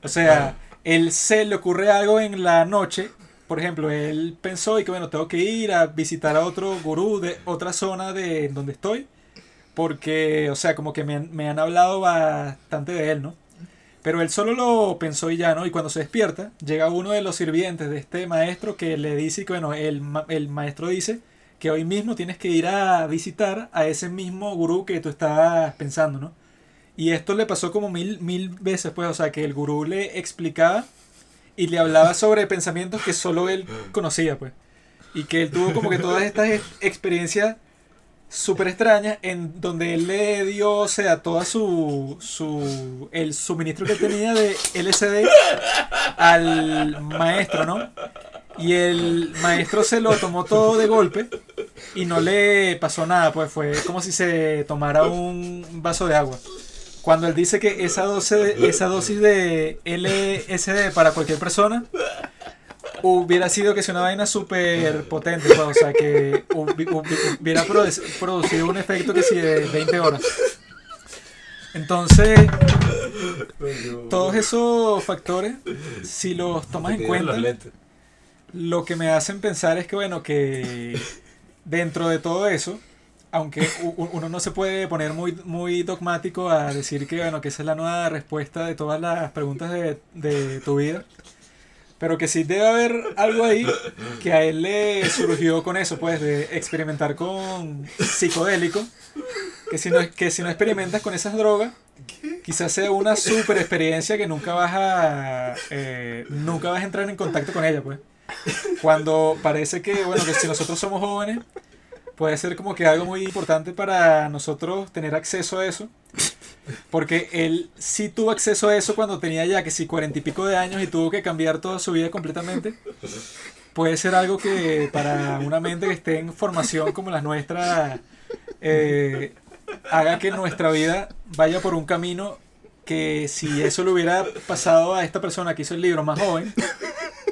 O sea, él se le ocurre algo en la noche. Por ejemplo, él pensó y que bueno, tengo que ir a visitar a otro gurú de otra zona de donde estoy. Porque, o sea, como que me han, me han hablado bastante de él, ¿no? Pero él solo lo pensó y ya, ¿no? Y cuando se despierta, llega uno de los sirvientes de este maestro que le dice que, bueno, el, ma- el maestro dice que hoy mismo tienes que ir a visitar a ese mismo gurú que tú estabas pensando, ¿no? Y esto le pasó como mil, mil veces, pues, o sea, que el gurú le explicaba y le hablaba sobre pensamientos que solo él conocía, pues. Y que él tuvo como que todas estas ex- experiencias súper extrañas en donde él le dio, o sea, toda su, su, el suministro que tenía de LSD al maestro, ¿no? Y el maestro se lo tomó todo de golpe y no le pasó nada, pues fue como si se tomara un vaso de agua. Cuando él dice que esa dosis, esa dosis de LSD para cualquier persona hubiera sido que sea una vaina súper potente, pues, o sea, que hubi- hubi- hubiera produ- producido un efecto que si de 20 horas. Entonces, todos esos factores, si los tomas en cuenta, lo que me hacen pensar es que, bueno, que dentro de todo eso, aunque uno no se puede poner muy, muy dogmático a decir que, bueno, que esa es la nueva respuesta de todas las preguntas de, de tu vida, Pero que sí debe haber algo ahí que a él le surgió con eso, pues, de experimentar con psicodélico. Que si no, que si no experimentas con esas drogas, quizás sea una super experiencia que nunca vas a eh, nunca vas a entrar en contacto con ella, pues. Cuando parece que, bueno, que si nosotros somos jóvenes, puede ser como que algo muy importante para nosotros tener acceso a eso. Porque él sí tuvo acceso a eso cuando tenía ya que si cuarenta y pico de años y tuvo que cambiar toda su vida completamente. Puede ser algo que para una mente que esté en formación como la nuestra, eh, haga que nuestra vida vaya por un camino que si eso le hubiera pasado a esta persona que hizo el libro más joven,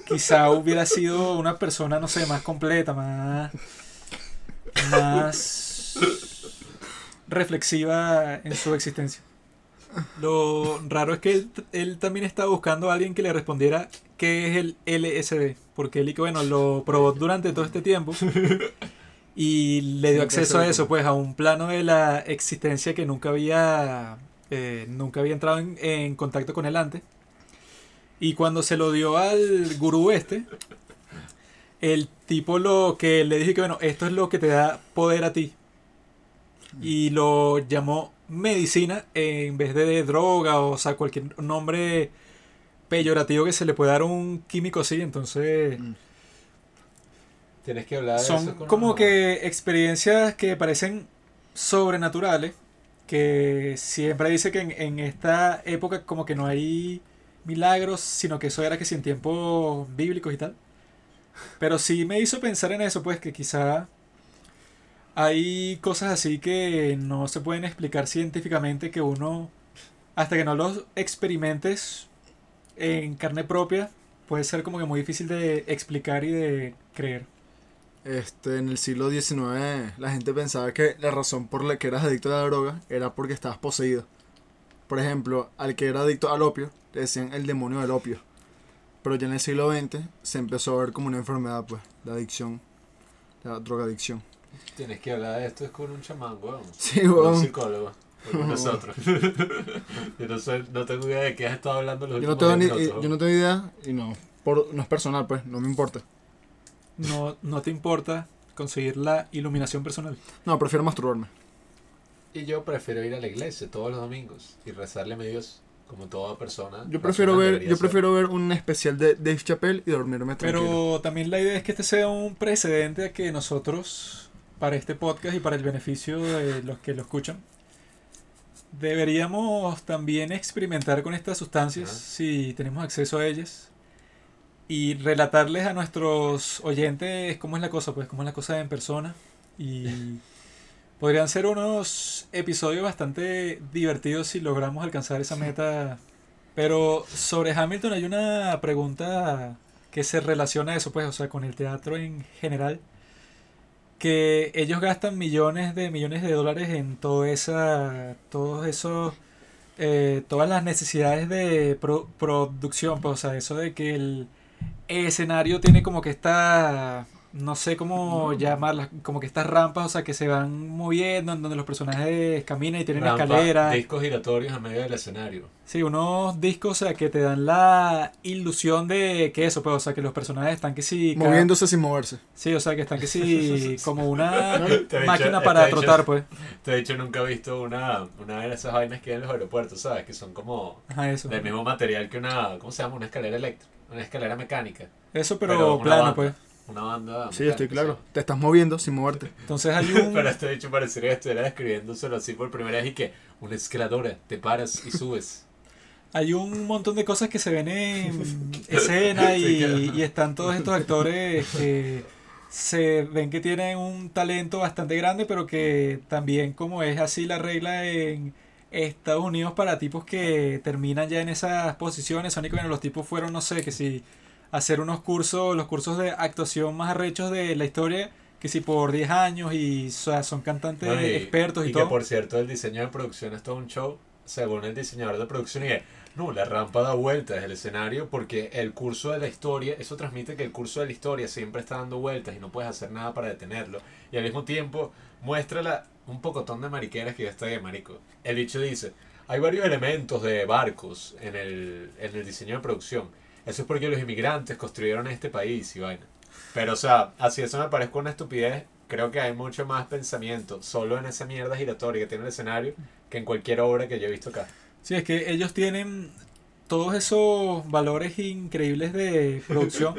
quizá hubiera sido una persona, no sé, más completa, más, más reflexiva en su existencia. Lo raro es que él, él también estaba buscando a alguien que le respondiera qué es el LSD, porque él, y que, bueno, lo probó durante todo este tiempo y le dio acceso a eso, pues a un plano de la existencia que nunca había, eh, nunca había entrado en, en contacto con él antes. Y cuando se lo dio al gurú este, el tipo lo que le dije que bueno, esto es lo que te da poder a ti. Y lo llamó medicina en vez de droga o, sea, cualquier nombre peyorativo que se le pueda dar a un químico así. Entonces, Mm. Tienes que hablar de son eso como que experiencias que parecen sobrenaturales. Que siempre dice que en, en esta época como que no hay milagros, sino que eso era que si en tiempos bíblicos y tal. Pero sí me hizo pensar en eso, pues que quizá hay cosas así que no se pueden explicar científicamente que uno, hasta que no los experimentes en carne propia, puede ser como que muy difícil de explicar y de creer. Este, en el siglo XIX la gente pensaba que la razón por la que eras adicto a la droga era porque estabas poseído. Por ejemplo, al que era adicto al opio, le decían el demonio del opio. Pero ya en el siglo XX se empezó a ver como una enfermedad, pues, la adicción, la drogadicción. Tienes que hablar de esto es con un chamán, weón. Sí, Con un weón. psicólogo. o Con nosotros. yo no, tengo idea de qué has estado hablando los Yo no últimos tengo ni, 10 minutos. yo no tengo idea y no, por, no es personal, pues, no me importa. No, no te importa conseguir la iluminación personal. No, prefiero masturbarme. Y yo prefiero ir a la iglesia todos los domingos y rezarle a mi Dios como toda persona. Yo prefiero ver, yo ser. prefiero ver un especial de Dave Chappelle y dormirme tranquilo. Pero también la idea es que este sea un precedente a que nosotros, para este podcast y para el beneficio de los que lo escuchan, deberíamos también experimentar con estas sustancias Ajá. si tenemos acceso a ellas y relatarles a nuestros oyentes cómo es la cosa, pues cómo es la cosa en persona y podrían ser unos episodios bastante divertidos si logramos alcanzar esa meta. Pero sobre Hamilton hay una pregunta que se relaciona a eso, pues, o sea, con el teatro en general, que ellos gastan millones de millones de dólares en todo esa, todos esos, eh, todas las necesidades de pro- producción, pues, o sea, eso de que el escenario tiene como que esta, no sé cómo llamarlas, como que estas rampas, o sea, que se van moviendo, en donde los personajes caminan y tienen Rampa, escaleras. Discos giratorios a medio del escenario. Sí, unos discos, o sea, que te dan la ilusión de que eso, pues, o sea, que los personajes están que sí... cada- Moviéndose sin moverse. Sí, o sea, que están que sí como una máquina para trotar, pues. Te he dicho, nunca he visto una, una de esas vainas que hay en los aeropuertos, ¿sabes? Que son como Ajá, eso. del mismo material que una, ¿cómo se llama? Una escalera eléctrica. Una escalera mecánica. Eso, pero, Pero plano, banda. pues. Una banda. Sí, estoy claro. Te estás moviendo sin moverte. Entonces hay un... Pero este dicho parecería que estuviera describiéndoselo así por primera vez y que una escaladora, te paras y subes. Hay un montón de cosas que se ven en escena y, Sí, claro. y están todos estos actores que se ven que tienen un talento bastante grande, pero que también como es así la regla en Estados Unidos para tipos que terminan ya en esas posiciones, son y que bueno, los tipos fueron, no sé, que si hacer unos cursos, los cursos de actuación más arrechos de la historia, que si por 10 años y o sea, son cantantes ¿no? Y- expertos y, y todo. que por cierto, el diseño de producción es todo un show, según el diseñador de producción. Y que, no, la rampa da vueltas del escenario porque el curso de la historia, eso transmite que el curso de la historia siempre está dando vueltas y no puedes hacer nada para detenerlo. Y al mismo tiempo, muestra la- un pocotón de mariqueras que ya está de marico. El bicho dice, hay varios elementos de barcos en el, en el diseño de producción. Eso es porque los inmigrantes construyeron este país y vaina. Pero, o sea, así eso me parece una estupidez. Creo que hay mucho más pensamiento solo en esa mierda giratoria que tiene el escenario que en cualquier obra que yo he visto acá. Sí, es que ellos tienen todos esos valores increíbles de producción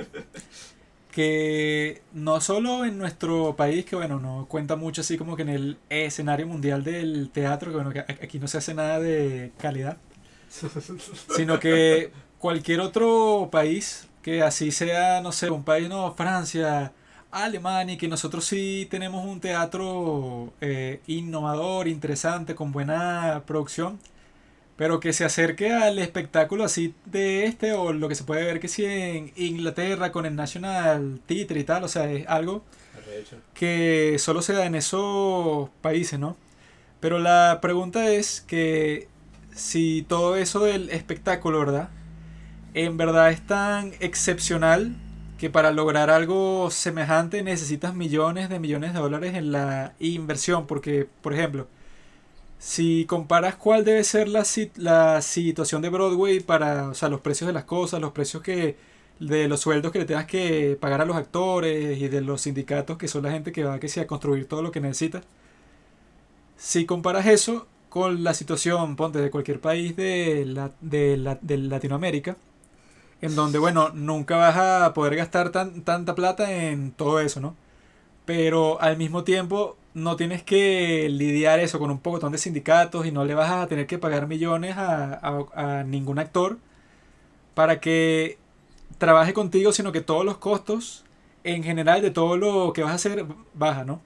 que no solo en nuestro país, que bueno, no cuenta mucho así como que en el escenario mundial del teatro, que bueno, que aquí no se hace nada de calidad, sino que cualquier otro país que así sea, no sé, un país, no, Francia, Alemania, que nosotros sí tenemos un teatro eh, innovador, interesante, con buena producción, pero que se acerque al espectáculo así de este o lo que se puede ver que sí en Inglaterra con el National Theatre y tal, o sea, es algo que solo se da en esos países, ¿no? Pero la pregunta es que si todo eso del espectáculo, ¿verdad? En verdad es tan excepcional que para lograr algo semejante necesitas millones de millones de dólares en la inversión, porque, por ejemplo, si comparas cuál debe ser la, la situación de Broadway para, o sea, los precios de las cosas, los precios que de los sueldos que le tengas que pagar a los actores y de los sindicatos que son la gente que va que sea, a construir todo lo que necesita. Si comparas eso con la situación, ponte, de cualquier país de, la, de, la- de Latinoamérica, en donde, bueno, nunca vas a poder gastar tan, tanta plata en todo eso, ¿no? Pero al mismo tiempo no tienes que lidiar eso con un pocotón de sindicatos y no le vas a tener que pagar millones a, a- a ningún actor para que trabaje contigo, sino que todos los costos en general de todo lo que vas a hacer baja, ¿no?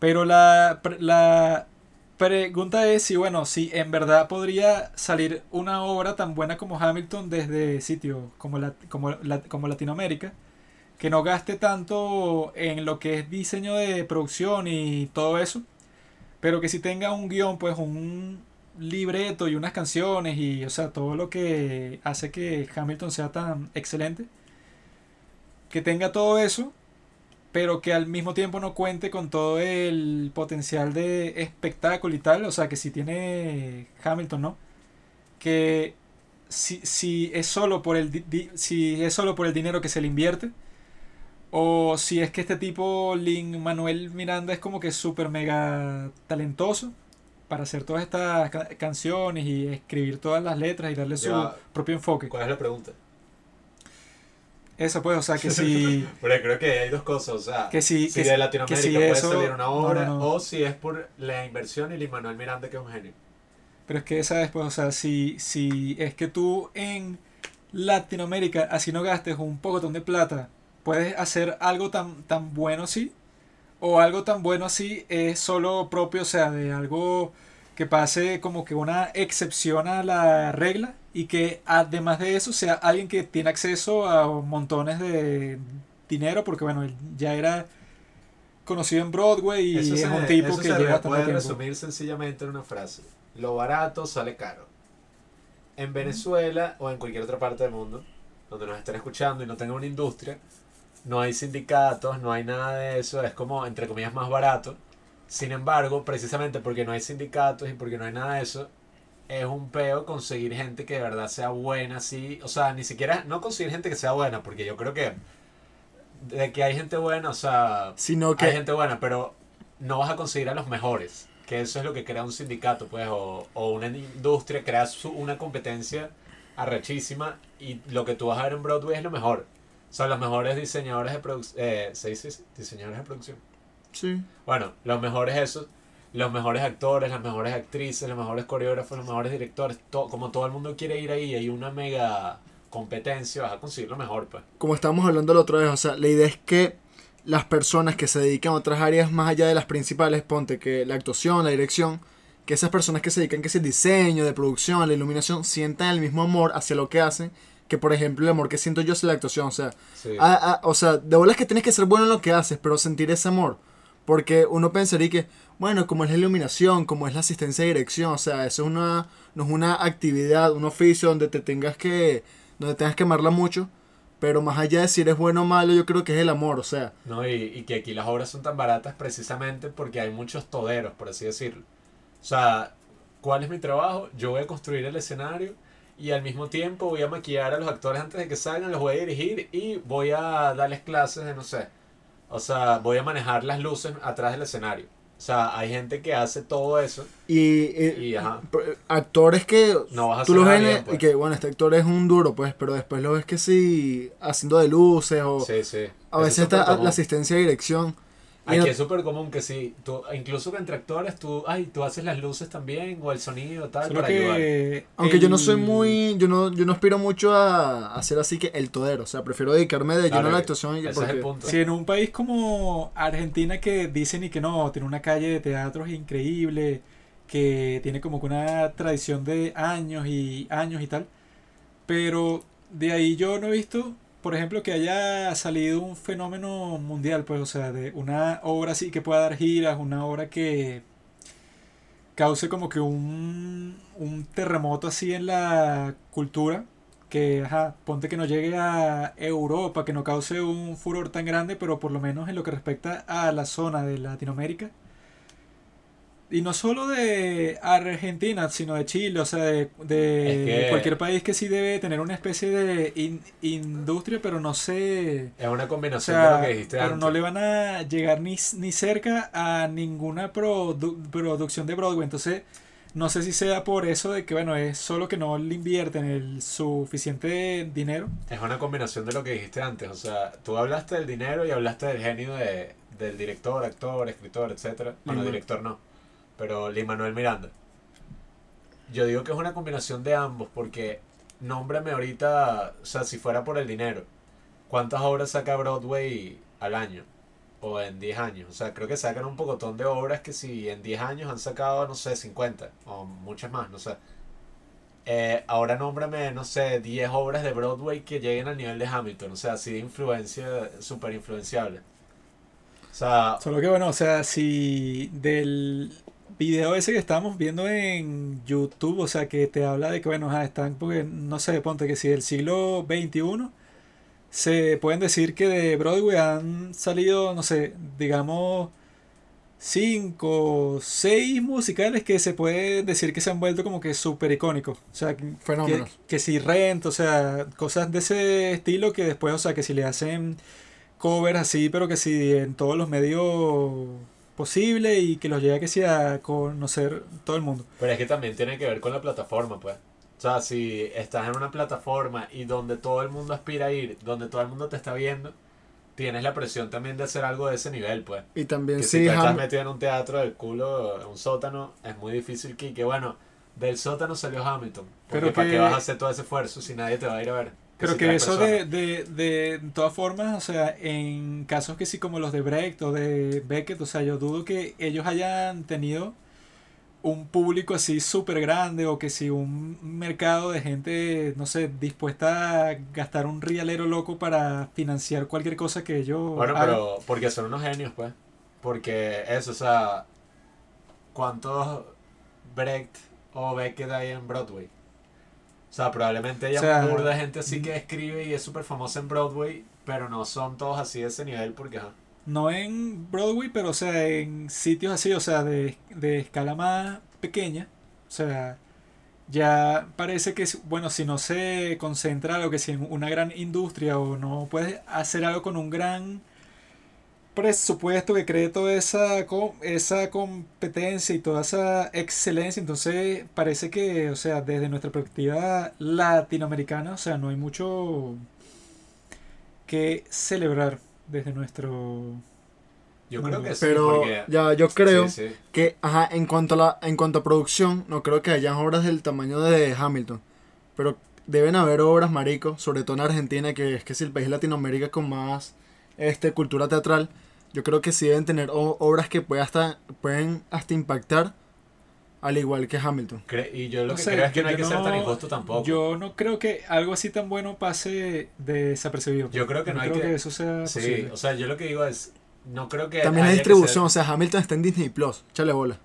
Pero la, la pregunta es si, bueno, si en verdad podría salir una obra tan buena como Hamilton desde sitios como, la, como, la- como Latinoamérica, que no gaste tanto en lo que es diseño de producción y todo eso, pero que si tenga un guion, pues un libreto y unas canciones y, o sea, todo lo que hace que Hamilton sea tan excelente, que tenga todo eso, pero que al mismo tiempo no cuente con todo el potencial de espectáculo y tal, o sea, que si tiene Hamilton, ¿no? Que si, si es solo por el di- si es solo por el dinero que se le invierte o si es que este tipo Lin Manuel Miranda es como que súper mega talentoso para hacer todas estas ca- canciones y escribir todas las letras y darle su propio enfoque. ¿Cuál es la pregunta? Eso pues, o sea, que si Porque creo que hay dos cosas, o sea, que si si que, de Latinoamérica si puede eso- salir una obra, no, no. o si es por la inversión y Lin Manuel Miranda, que es un genio. Pero es que sabes, pues, o sea, si, si es que tú en Latinoamérica, así no gastes un pocotón de plata, puedes hacer algo tan, tan bueno así, o algo tan bueno así es solo propio, o sea, de algo que pase como que una excepción a la regla y que además de eso sea alguien que tiene acceso a montones de dinero, porque bueno, él ya era conocido en Broadway y eso es se, un tipo eso que se lleva puede resumir sencillamente en una frase. Lo barato sale caro. En Venezuela o en cualquier otra parte del mundo donde nos estén escuchando y no tengan una industria, no hay sindicatos, no hay nada de eso, es como, entre comillas, más barato. Sin embargo, precisamente porque no hay sindicatos y porque no hay nada de eso, es un peo conseguir gente que de verdad sea buena, sí. O sea, ni siquiera, no conseguir gente que sea buena, porque yo creo que de que hay gente buena, o sea, Sino hay que gente buena, pero no vas a conseguir a los mejores. Que eso es lo que crea un sindicato, pues, o, o una industria, crea su- una competencia arrechísima y lo que tú vas a ver en Broadway es lo mejor. O sea, los mejores diseñadores de producción. Eh, ¿Se dice así? diseñadores de producción? Sí. Bueno, los mejores esos, los mejores actores, las mejores actrices, los mejores coreógrafos, los mejores directores, to- como todo el mundo quiere ir ahí, hay una mega competencia, vas a conseguir lo mejor, pues. como estábamos hablando la otra vez, o sea, la idea es que las personas que se dedican a otras áreas más allá de las principales, ponte que la actuación, la dirección, que esas personas que se dedican que es el diseño, de producción, a la iluminación, sientan el mismo amor hacia lo que hacen, que por ejemplo el amor que siento yo hacia la actuación, o sea, Sí. Ah, ah, o sea, de bolas que tienes que ser bueno en lo que haces, pero sentir ese amor. Porque uno pensaría que, bueno, como es la iluminación, como es la asistencia de dirección, o sea, eso es una, no es una actividad, un oficio donde te tengas que, donde tengas que amarla mucho. Pero más allá de si eres bueno o malo, yo creo que es el amor, o sea, No, y, y que aquí las obras son tan baratas precisamente porque hay muchos toderos, por así decirlo. O sea, ¿cuál es mi trabajo? Yo voy a construir el escenario y al mismo tiempo voy a maquillar a los actores antes de que salgan, los voy a dirigir y voy a darles clases de, no sé, o sea, voy a manejar las luces atrás del escenario. O sea, hay gente que hace todo eso Y, y- y, ajá, actores que no vas a tú los ves bien, y pues. que, bueno, este actor es un duro, pues, pero después lo ves que sí, haciendo de luces o Sí, sí. a veces es está la asistencia de dirección. Aquí no- es súper común que sí, tú, incluso que entre actores, tú, ay, tú haces las luces también, o el sonido, tal, Solo para ayudar. que. Aunque yo no soy muy, yo no, yo no aspiro mucho a, a ser así que el todero, o sea, prefiero dedicarme de lleno a la actuación y ese es porque el punto. Si en un país como Argentina que dicen y que no, tiene una calle de teatros increíble, que tiene como que una tradición de años y años y tal, pero de ahí yo no he visto, por ejemplo, que haya salido un fenómeno mundial, pues, o sea, de una obra así que pueda dar giras, una obra que cause como que un, un terremoto así en la cultura que, ajá, ponte que no llegue a Europa, que no cause un furor tan grande, pero por lo menos en lo que respecta a la zona de Latinoamérica. Y no solo de Argentina, sino de Chile, o sea, de, de Es que- cualquier país que sí debe tener una especie de in- industria, pero no sé... Es una O combinación sea, de lo que dijiste pero antes. no le van a llegar ni, ni cerca a ninguna produ- producción de Broadway. Entonces, no sé si sea por eso de que, bueno, es solo que no le invierten el suficiente dinero. Es una combinación de lo que dijiste antes. O sea, tú hablaste del dinero y hablaste del genio de, del director, actor, escritor, etcétera. Bueno, director no. Pero Lin Manuel Miranda. Yo digo que es una combinación de ambos porque nómbrame ahorita, o sea, si fuera por el dinero, ¿cuántas obras saca Broadway al año? O en 10 años. O sea, creo que sacan un pocotón de obras que si en 10 años han sacado, no sé, 50 o muchas más, no sé. Eh, ahora nómbrame, no sé, 10 obras de Broadway que lleguen al nivel de Hamilton. O sea, así de influencia, súper influenciable. O sea, Solo que, bueno, o sea, si del video ese que estamos viendo en YouTube, o sea, que te habla de que, bueno, ajá, están, porque, no sé, ponte que si del siglo XXI, se pueden decir que de Broadway han salido, no sé, digamos, cinco, seis musicales que se puede decir que se han vuelto como que súper icónicos. O sea, Fenómenos. que, que si Rent, o sea, cosas de ese estilo que después, o sea, que si le hacen covers así, pero que si en todos los medios posible y que los llega que sea a conocer todo el mundo. pero es que también tiene que ver con la plataforma, pues. O sea, si estás en una plataforma y donde todo el mundo aspira a ir, donde todo el mundo te está viendo, tienes la presión también de hacer algo de ese nivel, pues. y también Que sí, si tú estás metido en un teatro del culo, en un sótano, es muy difícil que, que bueno, del sótano salió Hamilton. Porque Pero ¿para que- qué vas a hacer todo ese esfuerzo si nadie te va a ir a ver? Pero que eso de, de, de todas formas, o sea, en casos que sí como los de Brecht o de Beckett, o sea, yo dudo que ellos hayan tenido un público así súper grande o que si un mercado de gente, no sé, dispuesta a gastar un rialero loco para financiar cualquier cosa que ellos Bueno, hagan. pero porque son unos genios, pues. Porque eso, o sea, ¿cuántos Brecht o Beckett hay en Broadway? O sea, probablemente haya O sea, un burda de gente así que escribe y es súper famosa en Broadway, pero no son todos así de ese nivel porque, ajá. No en Broadway, pero o sea, en sitios así, o sea, de, de escala más pequeña. O sea, ya parece que, bueno, si no se concentra algo que si en una gran industria o no puedes hacer algo con un gran presupuesto que cree toda esa, esa competencia y toda esa excelencia, entonces parece que, o sea, desde nuestra perspectiva latinoamericana, o sea, no hay mucho que celebrar desde nuestro Yo creo que sí, pero porque... ya yo creo Sí, sí. que ajá, en cuanto a la en cuanto a producción, no creo que hayan obras del tamaño de Hamilton, pero deben haber obras marico, sobre todo en Argentina, que es que es el país de Latinoamérica con más este cultura teatral. Yo creo que sí deben tener obras que pueda hasta, pueden hasta impactar al igual que Hamilton. Cre- y yo lo No que sé, creo es que no hay que ser tan no- injusto tampoco. Yo no creo que algo así tan bueno pase desapercibido. Yo creo que no hay que- eso sea sí, posible. o sea, yo lo que digo es, no creo que... También la que distribución, ser- o sea, Hamilton está en Disney Plus, échale bola.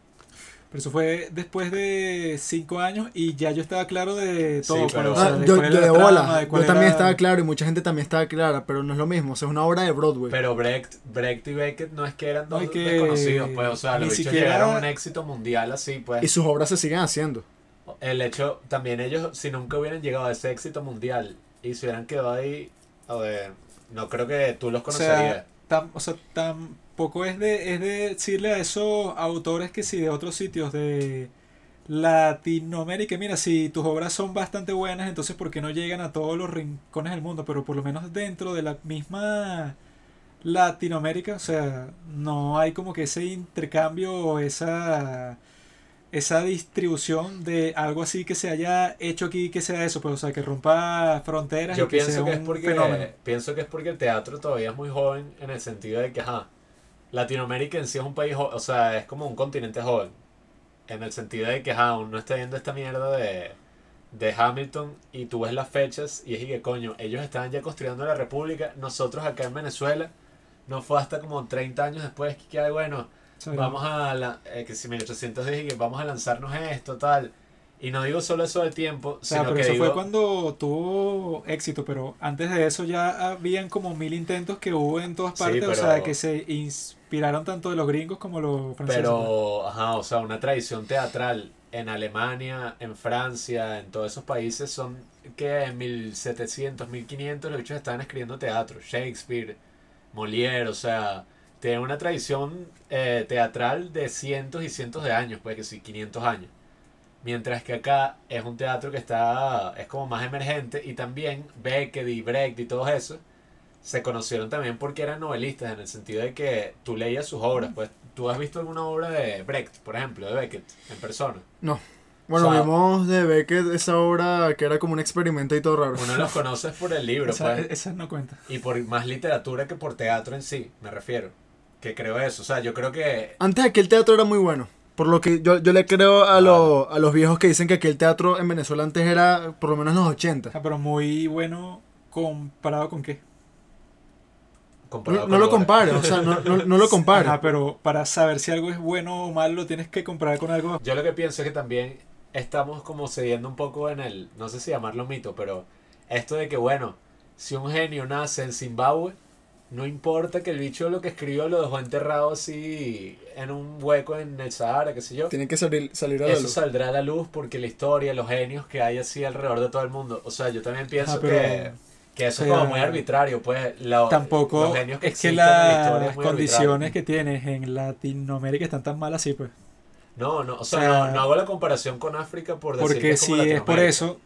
Pero eso fue después de cinco años y ya yo estaba claro de Sí, todo. pero- o sea, Ah, de yo, de trama, bola, de yo también era- estaba claro y mucha gente también estaba clara, pero no es lo mismo, o sea, es una obra de Broadway. Pero Brecht, Brecht y Beckett no es que eran No, dos que desconocidos, pues, o sea, ni los bichos siquiera- llegaron a un éxito mundial así, pues. Y sus obras se siguen haciendo. El hecho, también ellos, si nunca hubieran llegado a ese éxito mundial y se hubieran quedado ahí, a ver, no creo que tú los O sea, conocerías. O sea, tampoco es de, es de decirle a esos autores que si de otros sitios de Latinoamérica, mira, si tus obras son bastante buenas, entonces ¿por qué no llegan a todos los rincones del mundo? Pero por lo menos dentro de la misma Latinoamérica, o sea, no hay como que ese intercambio o esa esa distribución de algo así que se haya hecho aquí que sea eso, pues o sea, que rompa fronteras Yo y que sea pienso que, es un porque, fenómeno. pienso que es porque el teatro todavía es muy joven en el sentido de que, ajá, Latinoamérica en sí es un país, o sea, es como un continente joven. En el sentido de que, ajá, aún no está viendo esta mierda de, de Hamilton y tú ves las fechas y es y que, coño, ellos estaban ya construyendo la república, nosotros acá en Venezuela, no fue hasta como 30 años después que, bueno, Vamos a la, eh, que si 1810 y que vamos a lanzarnos esto, tal. Y no digo solo eso del tiempo, O sea, sino pero que eso digo, fue cuando tuvo éxito, pero antes de eso ya habían como mil intentos que hubo en todas Sí, partes, o sea, que se inspiraron tanto de los gringos como los franceses. Pero, ajá, o sea, una tradición teatral en Alemania, en Francia, en todos esos países son que en 1700, 1500 los bichos estaban escribiendo teatro. Shakespeare, Molière, o sea, tienen una tradición eh, teatral de cientos y cientos de años, pues que sí, 500 años. Mientras que acá es un teatro que está, es como más emergente y también Beckett y Brecht y todo eso se conocieron también porque eran novelistas en el sentido de que tú leías sus obras, pues tú has visto alguna obra de Brecht, por ejemplo, de Beckett, en persona. Bueno, O sea- vimos de Beckett esa obra que era como un experimento y todo raro. Uno los conoces por el libro, esa, pues, esa no cuenta. y por más literatura que por teatro en sí, me refiero. Que creo eso, o sea, yo creo que Antes aquel teatro era muy bueno. Por lo que yo, yo le creo a, lo- a los viejos que dicen que aquel teatro en Venezuela antes era por lo menos en los 80. Ah, pero muy bueno comparado con qué. comparado No, con no lo compares, o sea, no, no, no lo compares. Pero para saber si algo es bueno o malo, lo tienes que comparar con algo. Yo lo que pienso es que también estamos como cediendo un poco en el, no sé si llamarlo mito, pero esto de que, bueno, si un genio nace en Zimbabue, no importa que el bicho lo que escribió lo dejó enterrado así en un hueco en el Sahara, qué sé yo. Tiene que salir, salir a la Eso luz. saldrá a la luz porque la historia, los genios que hay así alrededor de todo el mundo. O sea, yo también pienso Ah, pero- que, que eso es como muy arbitrario, pues. la- Tampoco los genios es que existen en la historia las es muy condiciones arbitrario. que tienes en Latinoamérica están tan malas así, pues. No, no, o sea, o sea, no, no hago la comparación con África por decir que Porque es como si es por Latinoamérica. eso,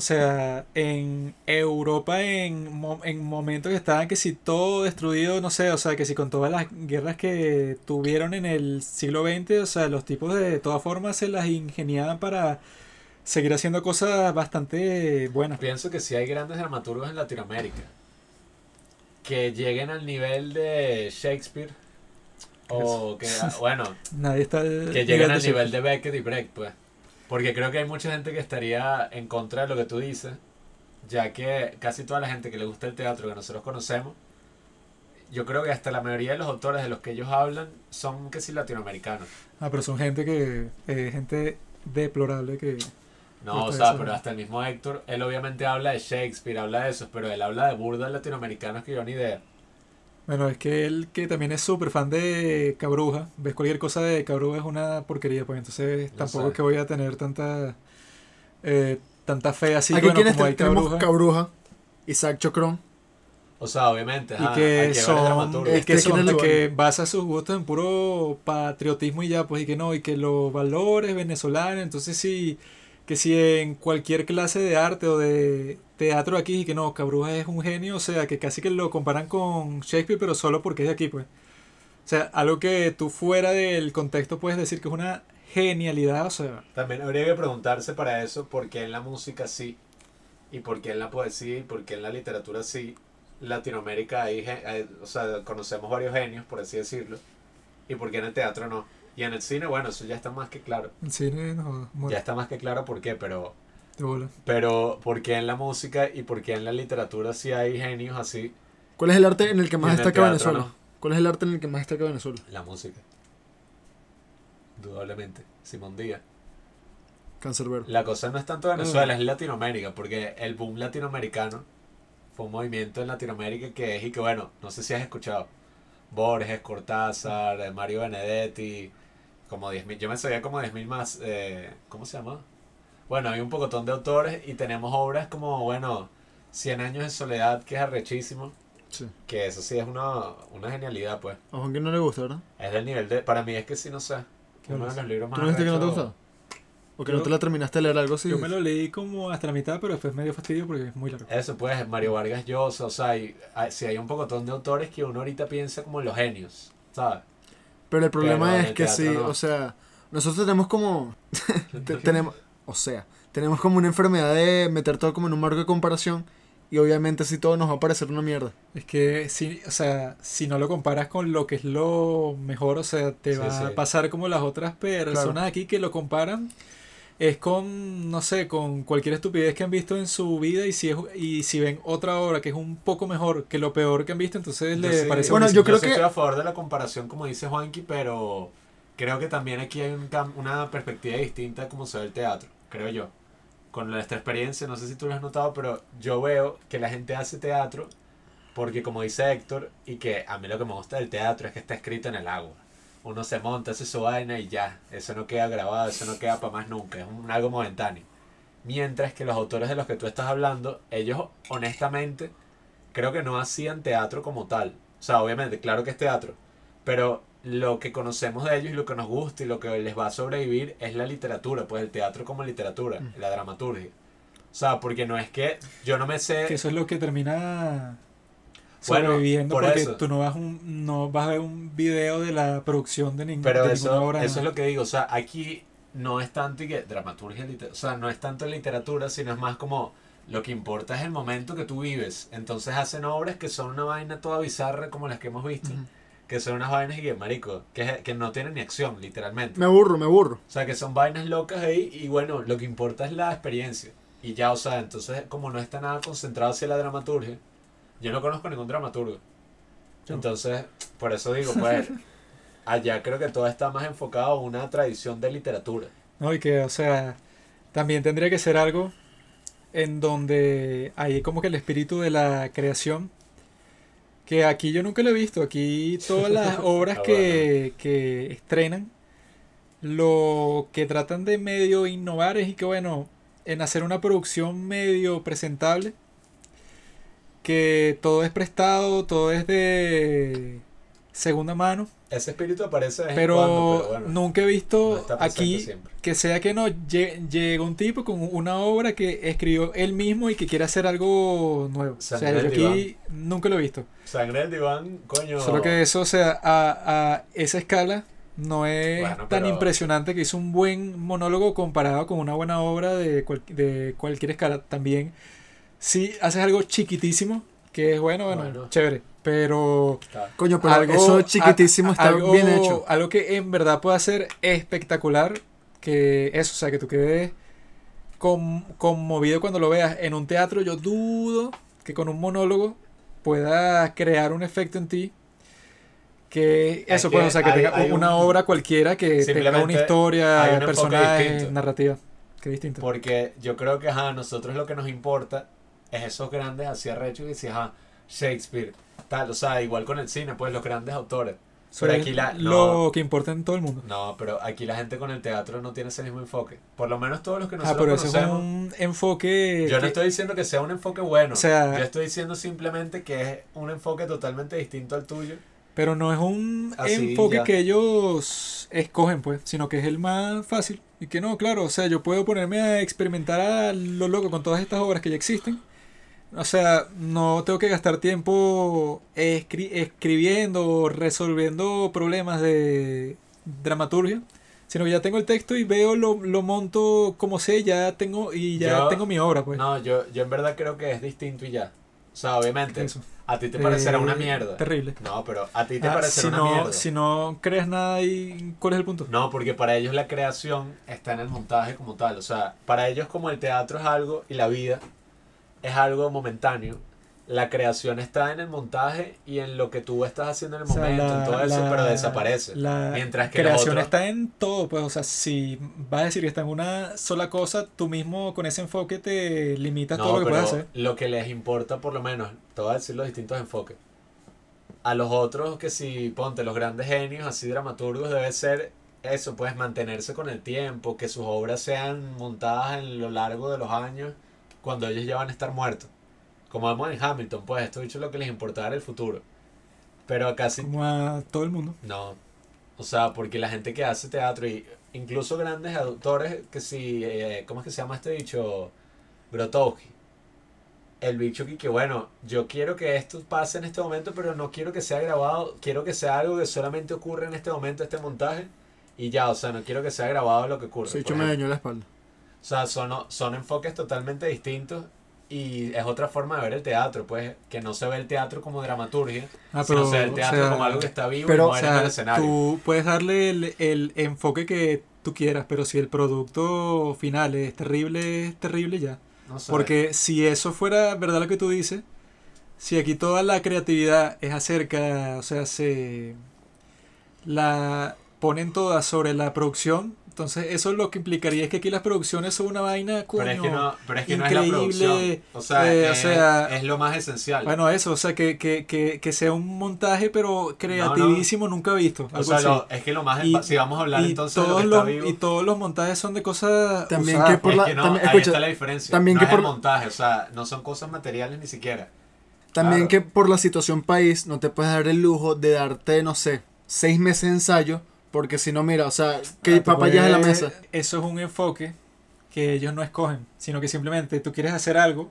o sea, en Europa en, en momentos que estaban que si todo destruido, no sé, o sea, que si con todas las guerras que tuvieron en el siglo XX, o sea, los tipos de todas formas se las ingeniaban para seguir haciendo cosas bastante buenas. Pienso que sí hay grandes dramaturgos en Latinoamérica que lleguen al nivel de Shakespeare o que, bueno, Nadie está que lleguen al nivel de Beckett y Brecht, pues. Porque creo que hay mucha gente que estaría en contra de lo que tú dices, ya que casi toda la gente que le gusta el teatro que nosotros conocemos, yo creo que hasta la mayoría de los autores de los que ellos hablan son que sí latinoamericanos. Ah, pero son gente que, eh, gente deplorable que... No, o sea, pero hasta el mismo Héctor, él obviamente habla de Shakespeare, habla de eso, pero él habla de burdas latinoamericanos que yo ni idea. Bueno, es que él que también es súper fan de Cabruja, ves cualquier cosa de Cabruja es una porquería, pues entonces Lo tampoco es que voy a tener tanta eh, tanta fe así Aquí bueno, como hay tenemos Cabruja. Cabruja, Isaac Chocrón. O sea, obviamente, y ajá, hay que ver son y que, Este, son ¿quién es el que basa sus gustos en puro patriotismo y ya pues y que no y que los valores venezolanos entonces sí que si en cualquier clase de arte o de teatro aquí y que no Cabruja es un genio o sea que casi que lo comparan con Shakespeare pero solo porque es de aquí pues. O sea algo que tú fuera del contexto puedes decir que es una genialidad o sea. También habría que preguntarse para eso por qué en la música sí, y por qué en la poesía, y por qué en la literatura sí. Latinoamérica hay, hay- o sea, conocemos varios genios, por así decirlo, y por qué en el teatro no. Y en el cine, bueno, eso ya está más que claro. el cine no Ya muere está más que claro por qué, pero, de bola. pero por qué en la música y por qué en la literatura sí hay genios así, ¿Cuál es el arte en el que más en destaca teatro, Venezuela? ¿no? ¿Cuál es el arte en el que más destaca Venezuela? la música. Indudablemente, Simón Díaz. Cancerbero. La cosa no es tanto Venezuela, es Latinoamérica, porque el boom latinoamericano fue un movimiento en Latinoamérica que es y que bueno, no sé si has escuchado. Borges, Cortázar, eh, Mario Benedetti, como 10.000, yo me sabía como 10.000 más, eh, ¿cómo se llama? bueno, hay un pocotón de autores y tenemos obras como, bueno, Cien años de soledad, que es arrechísimo. Sí. Que eso sí es una, una genialidad, pues. A Juan que no le gusta, ¿verdad? Es del nivel de... Para mí es que sí, no sé. ¿Qué Uno de los libros más ¿Tú no dijiste que no te gustaba? ¿O que Yo- no te la terminaste de leer algo así? Yo me lo leí como hasta la mitad, pero después me dio fastidio porque es muy largo. Eso pues, Mario Vargas Llosa, o sea, hay, hay- si hay un pocotón de autores que uno ahorita piensa como en los genios, ¿sabes? Pero el problema Pero es el que sí, no. o sea, nosotros tenemos como... te- tenemos, o sea, tenemos como una enfermedad de meter todo como en un marco de comparación y obviamente así todo nos va a parecer una mierda. Es que, si, o sea, si no lo comparas con lo que es lo mejor, o sea, te Sí, va sí. a pasar como las otras personas Claro. aquí que lo comparan. Es con, no sé, con cualquier estupidez que han visto en su vida y si, es, y si ven otra obra que es un poco mejor que lo peor que han visto, entonces Yo le sí- parece Bueno, buenísimo. yo creo que- estoy a favor de la comparación, como dice Juanqui, pero creo que también aquí hay un cam- una perspectiva distinta de cómo se ve el teatro, creo yo. Con nuestra experiencia, no sé si tú lo has notado, pero yo veo que la gente hace teatro porque, como dice Héctor, y que a mí lo que me gusta del teatro es que está escrito en el agua. Uno se monta, hace su vaina y ya. Eso no queda grabado, eso no queda para más nunca. Es un, algo momentáneo. Mientras que los autores de los que tú estás hablando, ellos honestamente creo que no hacían teatro como tal. O sea, obviamente, claro que es teatro. Pero lo que conocemos de ellos y lo que nos gusta y lo que les va a sobrevivir es la literatura, pues el teatro como literatura, Mm. la dramaturgia. O sea, porque no es que yo no me sé... Que eso es lo que termina Bueno, sobreviviendo por porque eso. tú no vas, un, no vas a ver un video de la producción de, ning- Pero de eso, ninguna obra. eso es lo que digo, o sea, aquí no es tanto y que dramaturgia, o sea, no es tanto literatura, sino es más como lo que importa es el momento que tú vives. Entonces hacen obras que son una vaina toda bizarra como las que hemos visto, Ujú. que son unas vainas y que, marico, que, que no tienen ni acción, literalmente. Me aburro, me aburro. O sea, que son vainas locas ahí y bueno, lo que importa es la experiencia. Y ya, o sea, entonces como no está nada concentrado hacia la dramaturgia, yo no conozco ningún dramaturgo. Entonces, por eso digo, pues, allá creo que todo está más enfocado a una tradición de literatura. No, y que, o sea, también tendría que ser algo en donde hay como que el espíritu de la creación, que aquí yo nunca lo he visto, aquí todas las obras Ah, que, que estrenan, lo que tratan de medio innovar es y que bueno, en hacer una producción medio presentable, que todo es prestado, todo es de segunda mano, Ese espíritu aparece de pero, cuando, pero bueno, nunca he visto aquí siempre. que sea que no lle- llega un tipo con una obra que escribió él mismo y que quiere hacer algo nuevo. O sea, Sangre yo del aquí nunca lo he visto. Sangre del diván, coño. Solo que eso, o sea, a, a esa escala no es Bueno, tan pero- impresionante que hizo un buen monólogo comparado con una buena obra de, cual- de cualquier escala. También, si haces algo chiquitísimo, que es bueno, bueno, Bueno. chévere. Pero Está- Coño, pero algo, eso chiquitísimo a- está algo- bien hecho. Algo que en verdad pueda ser espectacular, que eso, o sea, que tú quedes con- conmovido cuando lo veas en un teatro, yo dudo que con un monólogo pueda crear un efecto en ti. Que eso, que- pues, o sea, que hay- tenga hay una un- obra cualquiera que tenga una historia, un personaje, narrativa. Que distinto. Porque yo creo que a nosotros lo que nos importa es esos grandes así arrechos que si ajá, Shakespeare, tal, o sea, igual con el cine, pues los grandes autores. Pero aquí la- lo no. que importa en todo el mundo. No, pero aquí la gente con el teatro no tiene ese mismo enfoque. Por lo menos todos los que Ah, nosotros pero ese es conocemos. un enfoque. Yo no que- estoy diciendo que sea un enfoque bueno. O sea- yo estoy diciendo simplemente que es un enfoque totalmente distinto al tuyo. Pero no es un Así, enfoque ya. que ellos escogen, pues, sino que es el más fácil. Y que no, claro, o sea, yo puedo ponerme a experimentar a lo loco con todas estas obras que ya existen. O sea, no tengo que gastar tiempo escri- escribiendo o resolviendo problemas de dramaturgia, sino que ya tengo el texto y veo, lo, lo monto como sé, ya tengo y ya Yo- tengo mi obra, pues. No, yo, yo en verdad creo que es distinto y ya. O sea, obviamente, Eso. a ti te parecerá Eh, una mierda. Terrible. No, pero a ti te Ah, parecerá si, una no, mierda. si no crees nada, y ¿cuál es el punto? No, porque para ellos la creación está en el montaje como tal. O sea, para ellos como el teatro es algo y la vida es algo momentáneo. La creación está en el montaje y en lo que tú estás haciendo en el O sea, momento, la- en todo eso, la- pero desaparece. La Mientras que creación está en todo, pues, o sea, si vas a decir que está en una sola cosa, tú mismo con ese enfoque te limitas No, todo lo que puedes hacer. lo que les importa, por lo menos, te voy a decir los distintos enfoques. A los otros, que si ponte los grandes genios, así dramaturgos, debe ser eso, pues mantenerse con el tiempo, que sus obras sean montadas en lo largo de los años cuando ellos ya van a estar muertos. Como vemos en Hamilton, pues esto dicho lo que les importaba era el futuro. Pero acá sí Como a todo el mundo. no. O sea, porque la gente que hace teatro y incluso grandes autores que si, eh, ¿cómo es que se llama este bicho? Grotowski. El bicho que, que bueno, yo quiero que esto pase en este momento, pero no quiero que sea grabado, quiero que sea algo que solamente ocurre en este momento, este montaje, y ya, o sea, no quiero que sea grabado lo que ocurre. Bicho por me dañó la espalda. O sea, son, son enfoques totalmente distintos y es otra forma de ver el teatro, pues, que no se ve el teatro como dramaturgia, Ah, sino se ve el o teatro sea, como algo que está vivo pero, y O muere en el sea, escenario. tú puedes darle el, el enfoque que tú quieras, pero si el producto final es terrible, es terrible ya. No sé. Porque si eso fuera verdad lo que tú dices, si aquí toda la creatividad es acerca, o sea, se la ponen toda sobre la producción, entonces eso lo que implicaría es que aquí las producciones son una vaina, coño. Pero es que no, pero es que no es la increíble, producción. O sea, eh, o es, sea, es lo más esencial. Bueno, eso, o sea, que, que, que, que sea un montaje, pero creativísimo, nunca visto. o Algo sea, así. lo- es que lo más... Y- si vamos a hablar y, entonces de lo que está los, vivo... y todos los montajes son de cosas También usadas, que por es la- que no, también- ahí escucha, está la diferencia. también no que es por el montaje, o sea, no son cosas materiales ni siquiera. También Claro. que por la situación país no te puedes dar el lujo de darte, no sé, seis meses de ensayo, porque si no, mira, o sea, que Ah, tú papá ya es la mesa. Eso es un enfoque que ellos no escogen, sino que simplemente tú quieres hacer algo,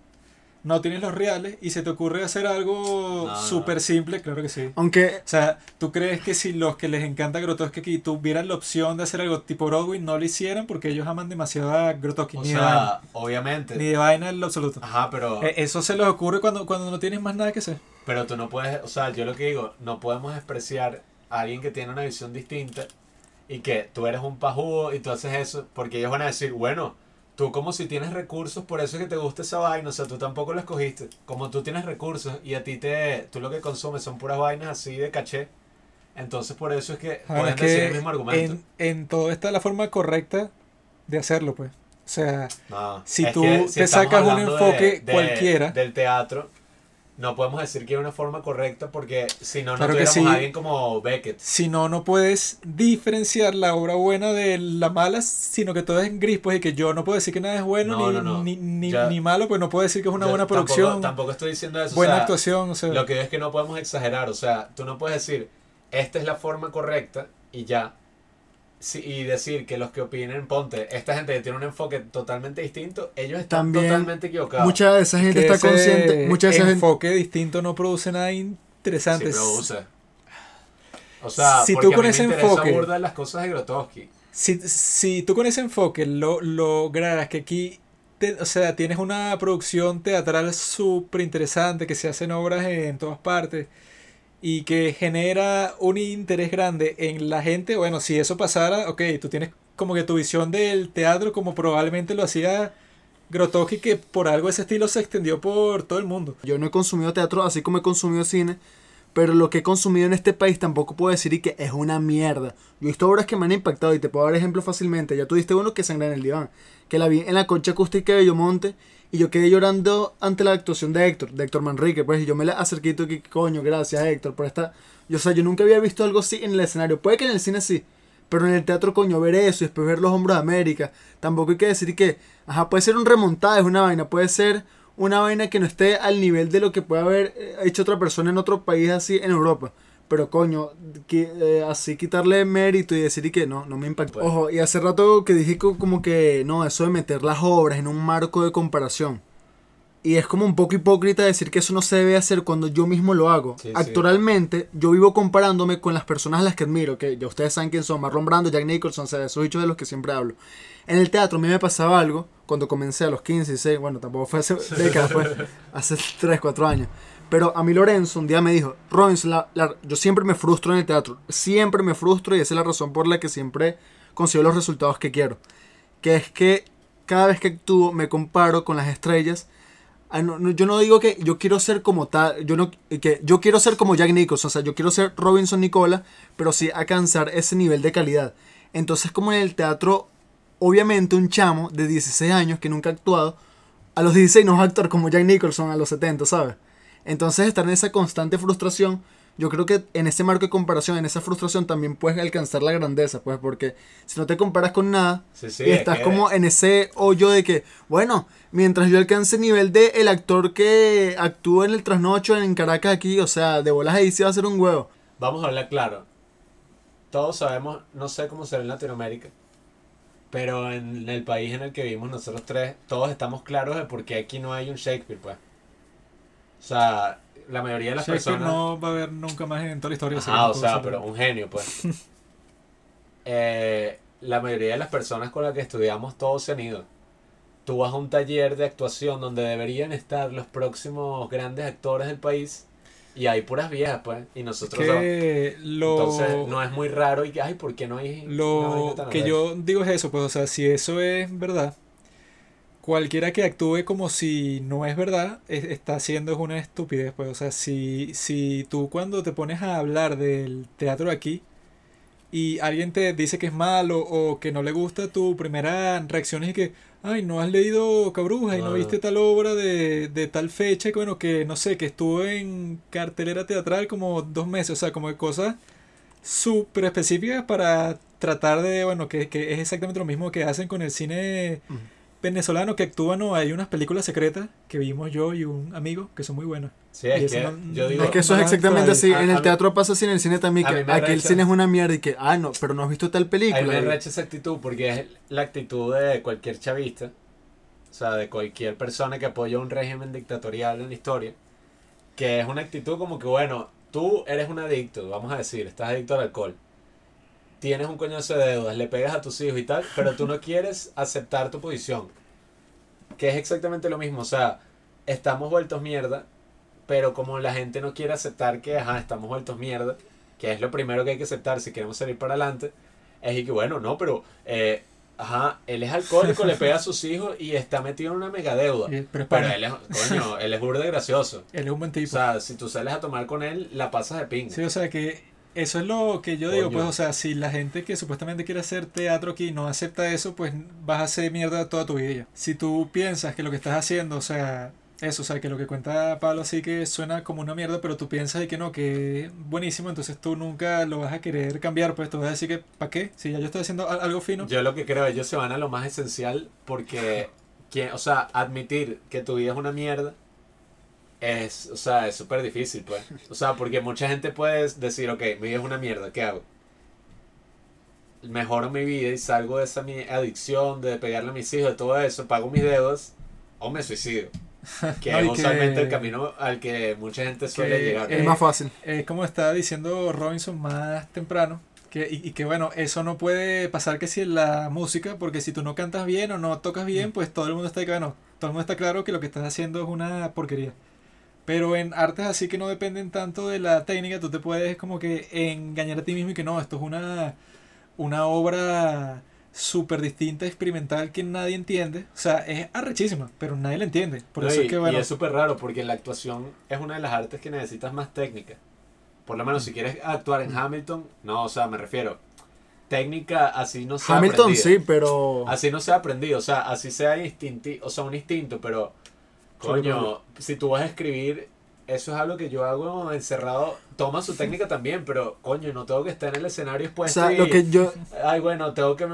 no tienes los reales y se te ocurre hacer algo No, no. súper simple, claro que sí. Aunque O sea, ¿tú crees que si los que les encanta Grotowski aquí tuvieran la opción de hacer algo tipo Broadway, no lo hicieran porque ellos aman demasiado a Grotowski? O ni, de vaina, sea, obviamente... ni de vaina en lo absoluto. Ajá, pero... Eh, Eso se les ocurre cuando, cuando no tienes más nada que hacer. Pero tú no puedes, o sea, yo lo que digo, no podemos despreciar a alguien que tiene una visión distinta y que tú eres un pajudo y tú haces eso, porque ellos van a decir, bueno, tú como si tienes recursos, por eso es que te gusta esa vaina, o sea, tú tampoco lo escogiste. Como tú tienes recursos y a ti te, tú lo que consumes son puras vainas así de caché, entonces por eso es que pueden es decir que el mismo argumento. en, en todo está la forma correcta de hacerlo, pues. O sea, No, si tú que te sacas un enfoque cualquiera- Del teatro, no podemos decir que hay una forma correcta porque si no, no Claro tuviéramos sí. a alguien como Beckett. si no, no puedes diferenciar la obra buena de la mala, sino que todo es en gris, pues, y que yo no puedo decir que nada es bueno No, ni, no, ni, ni, Ya- ni malo, pues no puedo decir que es una buena tampoco- producción, Tampoco, estoy diciendo eso. o buena sea, actuación, o sea, Lo que digo es que no podemos exagerar. O sea, tú no puedes decir, esta es la forma correcta y ya. Sí, y decir que los que opinen, ponte, esta gente que tiene un enfoque totalmente distinto, ellos están También totalmente equivocados. mucha de esa gente que está ese consciente, mucha de esa gente... enfoque distinto no produce nada interesante. Sí, produce. O sea, Si porque tú a con ese enfoque- burda las cosas de Grotowski. Si, si tú con ese enfoque lo lograras que aquí, te- o sea, tienes una producción teatral súper interesante que se hacen obras en todas partes y que genera un interés grande en la gente, bueno, si eso pasara, ok, tú tienes como que tu visión del teatro como probablemente lo hacía Grotowski, que por algo ese estilo se extendió por todo el mundo. Yo no he consumido teatro así como he consumido cine, pero lo que he consumido en este país tampoco puedo decir y que es una mierda. Yo he visto obras que me han impactado y te puedo dar ejemplos fácilmente. Ya tuviste uno que sangra en el diván, que la vi en la concha acústica de Bellomonte y yo quedé llorando ante la actuación de Héctor, de Héctor Manrique, pues y yo me la acerqué y que coño, gracias Héctor por esta... Yo, o yo nunca había visto algo así en el escenario. Puede que en el cine sí, pero en el teatro, coño, ver eso y después ver los hombros de América, tampoco hay que decir que, ajá, puede ser un remontada, es una vaina, puede ser una vaina que no esté al nivel de lo que puede haber eh, hecho otra persona en otro país así en Europa. Pero coño, que, eh, así quitarle mérito y decir y que no, no me impactó. Bueno. Ojo, y hace rato que dije co- como que no, eso de meter las obras en un marco de comparación. Y es como un poco hipócrita decir que eso no se debe hacer cuando yo mismo lo hago. Sí, sí. Actualmente, yo vivo comparándome con las personas a las que admiro, que ya ustedes saben quién son, Marlon Brando, Jack Nicholson, o sea, esos bichos de los que siempre hablo. En el teatro a mí me pasaba algo cuando comencé a los 15, 16, bueno, tampoco fue hace décadas, fue hace 3, 4 años. Pero a mí Lorenzo un día me dijo, Robinson, la- yo siempre me frustro en el teatro, siempre me frustro y esa es la razón por la que siempre consigo los resultados que quiero. Que es que cada vez que actúo me comparo con las estrellas. Ah, no, yo no digo que yo quiero ser como tal, yo no que yo quiero ser como Jack Nicholson, o sea, yo quiero ser Robinson Nicola, pero sí alcanzar ese nivel de calidad. Entonces, como en el teatro, obviamente un chamo de 16 años que nunca ha actuado, a los 16 no va a actuar como Jack Nicholson a los 70, ¿sabes? Entonces, estar en esa constante frustración yo creo que en ese marco de comparación, en esa frustración, también puedes alcanzar la grandeza, pues, porque si no te comparas con nada, Sí, sí, y es estás que- como en ese hoyo de que, bueno, mientras yo alcance el nivel de el actor que actúa en el trasnocho en Caracas aquí, o sea, de bolas ahí sí va a ser un huevo. Vamos a hablar claro. Todos sabemos, no sé cómo será en Latinoamérica, pero en el país en el que vivimos nosotros tres, todos estamos claros de por qué aquí no hay un Shakespeare, pues. O sea, la mayoría de las personas... no va a haber nunca más en toda la historia. Ah, que o no sea, pero un genio, pues. Eh, la mayoría de las personas con las que estudiamos todos se han ido. Tú vas a un taller de actuación donde deberían estar los próximos grandes actores del país y hay puras viejas, pues. Y nosotros no. que lo, Entonces no es muy raro y que, ay, ¿por qué no hay... lo vaina tan que yo digo es eso, pues, o sea, si eso es verdad, cualquiera que actúe como si no es verdad, es- está haciendo es una estupidez, pues, o sea, si, si tú cuando te pones a hablar del teatro aquí y alguien te dice que es malo o que no le gusta, tu primera reacción es que, ay, no has leído Cabruja y no No. viste tal obra de, de tal fecha, que bueno, que no sé, que estuvo en cartelera teatral como dos meses, o sea, como de cosas súper específicas para tratar de, bueno, que, que es exactamente lo mismo que hacen con el cine. Venezolano que actúan, ¿no? Hay unas películas secretas que vimos yo y un amigo que son muy buenas. Sí, es que no- yo digo... es que eso es exactamente así. a- en el mí- teatro pasa así, en el cine también, que aquí el cine es una mierda y que, ah, no, pero no has visto tal A mí película. me recha esa actitud porque es la actitud de cualquier chavista, o sea, de cualquier persona que apoya un régimen dictatorial en la historia, que es una actitud como que, bueno, tú eres un adicto, vamos a decir, estás adicto al alcohol, tienes un coñazo de deudas, le pegas a tus hijos y tal, pero tú no quieres aceptar tu posición, que es exactamente lo mismo, o sea, estamos vueltos mierda, pero como la gente no quiere aceptar que, ajá, estamos vueltos mierda, que es lo primero que hay que aceptar si queremos salir para adelante, es que bueno, no, pero eh, ajá, él es alcohólico, le pega a sus hijos y está metido en una mega deuda. Y- Pero, Pero él es, coño, él es burda gracioso. él es un buen O tipo. sea, si tú sales a tomar con él, la pasas de ping. Sí, o sea que eso es lo que yo digo, pues, o sea, si la gente que supuestamente quiere hacer teatro aquí no acepta eso, pues vas a hacer mierda toda tu vida. Si tú piensas que lo que estás haciendo, o sea, eso, o sea, que lo que cuenta Pablo así que suena como una mierda, pero tú piensas de que no, que es buenísimo, entonces tú nunca lo vas a querer cambiar, pues tú vas a decir que, ¿para qué? Si ya yo estoy haciendo al- algo fino. Yo lo que creo, ellos se van a lo más esencial porque, quien, o sea, admitir que tu vida es una mierda es, o sea, es súper difícil, pues. O sea, porque mucha gente puede decir, ok, mi vida es una mierda, ¿qué hago? Mejoro mi vida y salgo de esa mi adicción, de pegarle a mis hijos, de todo eso, pago mis deudas o me suicido. Que No, es y que- usualmente el camino al que mucha gente suele llegar. Es más fácil. Es como estaba diciendo Robinson más temprano, que, y, y que bueno, eso no puede pasar que si en la música, porque si tú no cantas bien o no tocas bien, pues todo el mundo está, bueno, todo el mundo está claro que lo que estás haciendo es una porquería. Pero en artes así que no dependen tanto de la técnica, tú te puedes como que engañar a ti mismo y que no, esto es una, una obra súper distinta, experimental que nadie entiende. O sea, es arrechísima, pero nadie la entiende. Por No, eso y, es que bueno, y es súper raro porque la actuación es una de las artes que necesitas más técnica. Por lo menos si quieres actuar en Hamilton, no, o sea, me refiero. Técnica así no se ha Hamilton aprendido. sí, pero... Así no se ha aprendido, o sea, así sea instinti o sea, un instinto, pero coño, si tú vas a escribir, eso es algo que yo hago encerrado, toma su técnica también, pero coño, no tengo que estar en el escenario O expuesto sea, y- lo que yo, ay, bueno, tengo que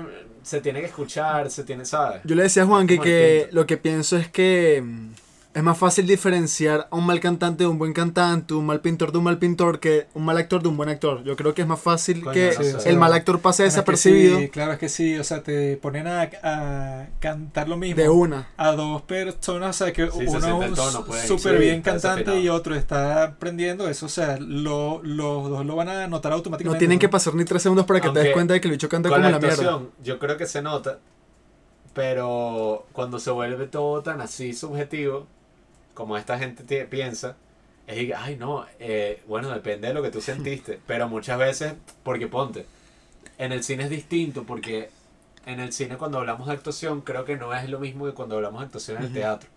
se tiene que escuchar, se tiene, ¿sabes? yo le decía a Juan que, que lo que pienso es que mm, es más fácil diferenciar a un mal cantante de un buen cantante, un mal pintor de un mal pintor, que un mal actor de un buen actor. Yo creo que es más fácil Coño, que no. Sí, el mal actor pase bueno, es que desapercibido sí, claro, es que sí, o sea, te ponen a, a cantar lo mismo. de una. a dos personas, o sea, que Sí, uno es un pues, súper bien cantante y otro está aprendiendo eso, o sea, lo- los dos lo van a notar No automáticamente. tienen que pasar ni tres segundos para que te des cuenta de que el bicho canta como la la mierda. yo creo que se nota, pero cuando se vuelve todo tan así subjetivo, como esta gente piensa, es ay no, eh, bueno, depende de lo que tú sentiste, pero muchas veces, porque ponte, en el cine es distinto, porque en el cine cuando hablamos de actuación, creo que no es lo mismo que cuando hablamos de actuación en el teatro,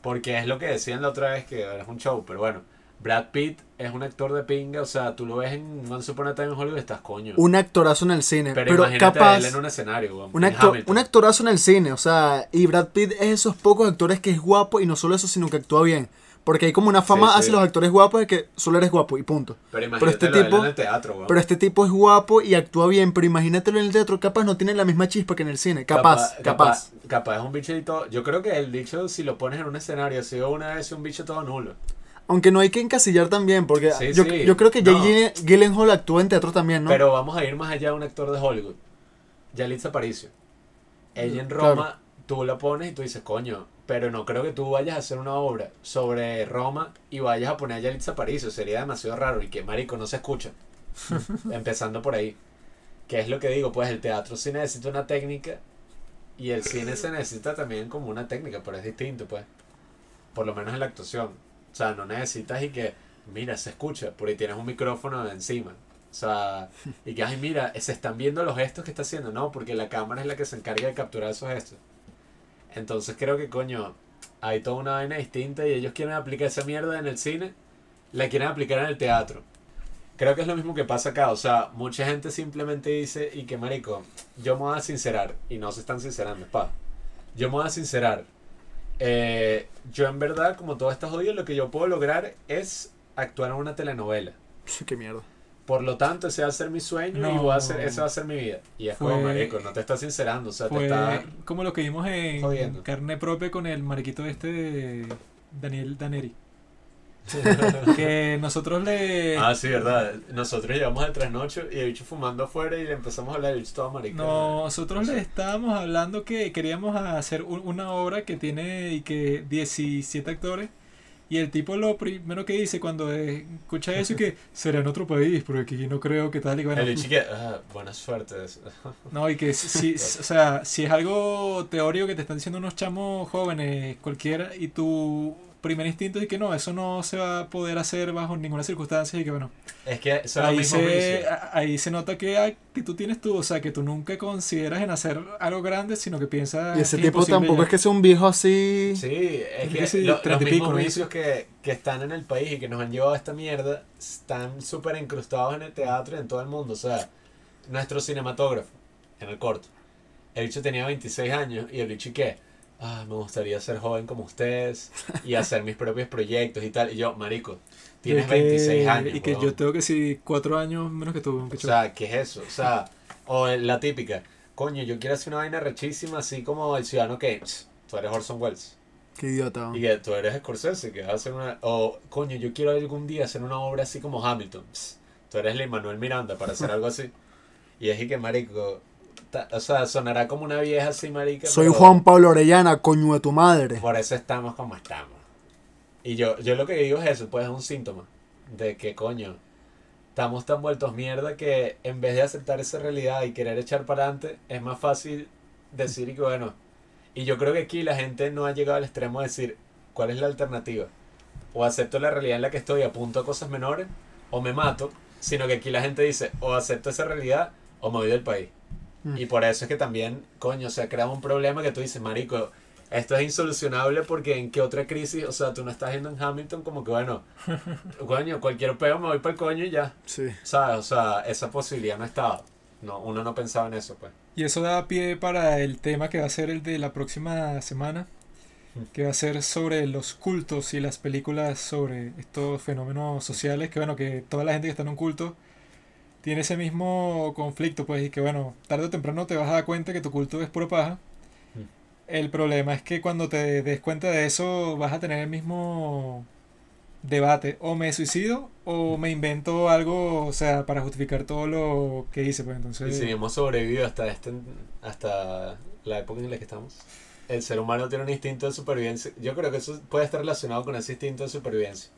porque es lo que decían la otra vez, que es un show, pero bueno. Brad Pitt es un actor de pinga, o sea, tú lo ves en Once Upon a Time in Hollywood y estás coño. Un actorazo en el cine. Pero, Pero, imagínate a capaz. él en un escenario, weón, Un, en Hamilton. un actorazo en el cine, o sea, y Brad Pitt es esos pocos actores que es guapo y no solo eso, sino que actúa bien. Porque hay como una fama Sí, sí. hacia los actores guapos de que solo eres guapo y punto. Pero imagínate este de él tipo- en el teatro, weón. Pero este tipo es guapo y actúa bien, pero imagínatelo en el teatro, capaz no tiene la misma chispa que en el cine. Capaz, capaz. Capaz es un bicho y todo. Yo creo que el bicho, si lo pones en un escenario, ha sido una vez un bicho todo nulo. Aunque no hay que encasillar también, porque Sí, yo, sí. yo creo que No. Gyllenhaal actúa en teatro también, ¿no? Pero vamos a ir más allá de un actor de Hollywood. Yalitza Aparicio. Ella en Claro. Roma, tú la pones y tú dices, coño, pero no creo que tú vayas a hacer una obra sobre Roma y vayas a poner a Yalitza Aparicio. Sería demasiado raro y que, marico, no se escucha. Empezando por ahí. ¿Qué es lo que digo? Pues el teatro sí necesita una técnica y el cine se necesita también como una técnica, pero es distinto, pues. Por lo menos en la actuación. O sea, no necesitas y que, mira, se escucha, porque tienes un micrófono encima. O sea, y que, ay, mira, se están viendo los gestos que está haciendo. No, porque la cámara es la que se encarga de capturar esos gestos. Entonces creo que, coño, hay toda una vaina distinta y ellos quieren aplicar esa mierda en el cine, la quieren aplicar en el teatro. Creo que es lo mismo que pasa acá. O sea, mucha gente simplemente dice, y que, marico, yo me voy a sincerar. Y no se están sincerando, pa. Yo me voy a sincerar. Eh, yo en verdad, como todo está jodido, lo que yo puedo lograr es actuar en una telenovela. Qué mierda. Por lo tanto, ese va a ser mi sueño y voy a hacer, esa va a ser mi vida. Y es como, Fue- marico, no te estás sincerando, o sea, te está... como lo que vimos en jodiendo. carne propia con el mariquito este de Daniel Daneri. que nosotros le... Ah, sí, verdad. Nosotros llevamos al trasnocho y el bicho fumando afuera y le empezamos a hablar del bicho todo marico. Nosotros le estábamos hablando que queríamos hacer un- una obra que tiene y que 17 actores y el tipo lo primero que dice cuando eh, escucha eso es que será en otro país porque aquí no creo que tal y bueno El bicho que, ah, buena suerte. no y que si, si- o sea si es algo teórico que te están diciendo unos chamos jóvenes cualquiera y tu primer instinto es que no eso no se va a poder hacer bajo ninguna circunstancia y que bueno Es que ahí se, ahí se nota que, tú tienes tú, o sea, que tú nunca consideras en hacer algo grande, sino que piensas Y ese tipo tampoco ya. es que sea un viejo así. Sí, es que, que ser lo- los mismos pico, ¿no? vicios que, que están en el país y que nos han llevado a esta mierda están súper incrustados en el teatro y en todo el mundo. O sea, nuestro cinematógrafo, en el corto, el bicho tenía 26 años y el bicho, ¿y qué? Ah, me gustaría ser joven como ustedes y hacer mis propios proyectos y tal. Y yo, marico, tienes que- 26 años. Y que yo tengo que si cuatro años menos que tú. O sea, ¿qué es eso? O sea, o la típica, coño, yo quiero hacer una vaina rechísima así como el Ciudadano Kane. Tú eres Orson Welles. Qué idiota. Y que tú eres Scorsese, que vas a hacer una... O, coño, yo quiero algún día hacer una obra así como Hamilton. Pss, Tú eres Lin Manuel Miranda para hacer algo así. Y es que, marico... o sea, sonará como una vieja así, marica. Soy pero Juan Pablo Orellana, coño de tu madre. Por eso estamos como estamos. Y yo, yo lo que digo es eso, pues es un síntoma. De que, coño, estamos tan vueltos mierda que en vez de aceptar esa realidad y querer echar para adelante, es más fácil decir que, bueno... Y yo creo que aquí la gente no ha llegado al extremo de decir, ¿cuál es la alternativa? O acepto la realidad en la que estoy apunto a cosas menores, o me mato, sino que aquí la gente dice, o acepto esa realidad, o me voy del país. Mm. Y por eso es que también, coño, se ha creado un problema que tú dices, marico, esto es insolucionable porque en qué otra crisis, o sea, tú no estás yendo en Hamilton como que, bueno, coño, cualquier peo me voy para el coño y ya, Sí. ¿sabes? O sea, esa posibilidad no estaba. No, uno no pensaba en eso, pues. Y eso da pie para el tema que va a ser el de la próxima semana, que va a ser sobre los cultos y las películas sobre estos fenómenos sociales, que bueno, que toda la gente que está en un culto tiene ese mismo conflicto, pues, y que bueno, tarde o temprano te vas a dar cuenta que tu culto es pura paja. Mm. El problema es que cuando te des cuenta de eso vas a tener el mismo debate, o me suicido o me invento algo, o sea, para justificar todo lo que hice, pues Y entonces... si hemos sobrevivido hasta, este, hasta la época en la que estamos, el ser humano tiene un instinto de supervivencia. Yo creo que eso puede estar relacionado con ese instinto de supervivencia.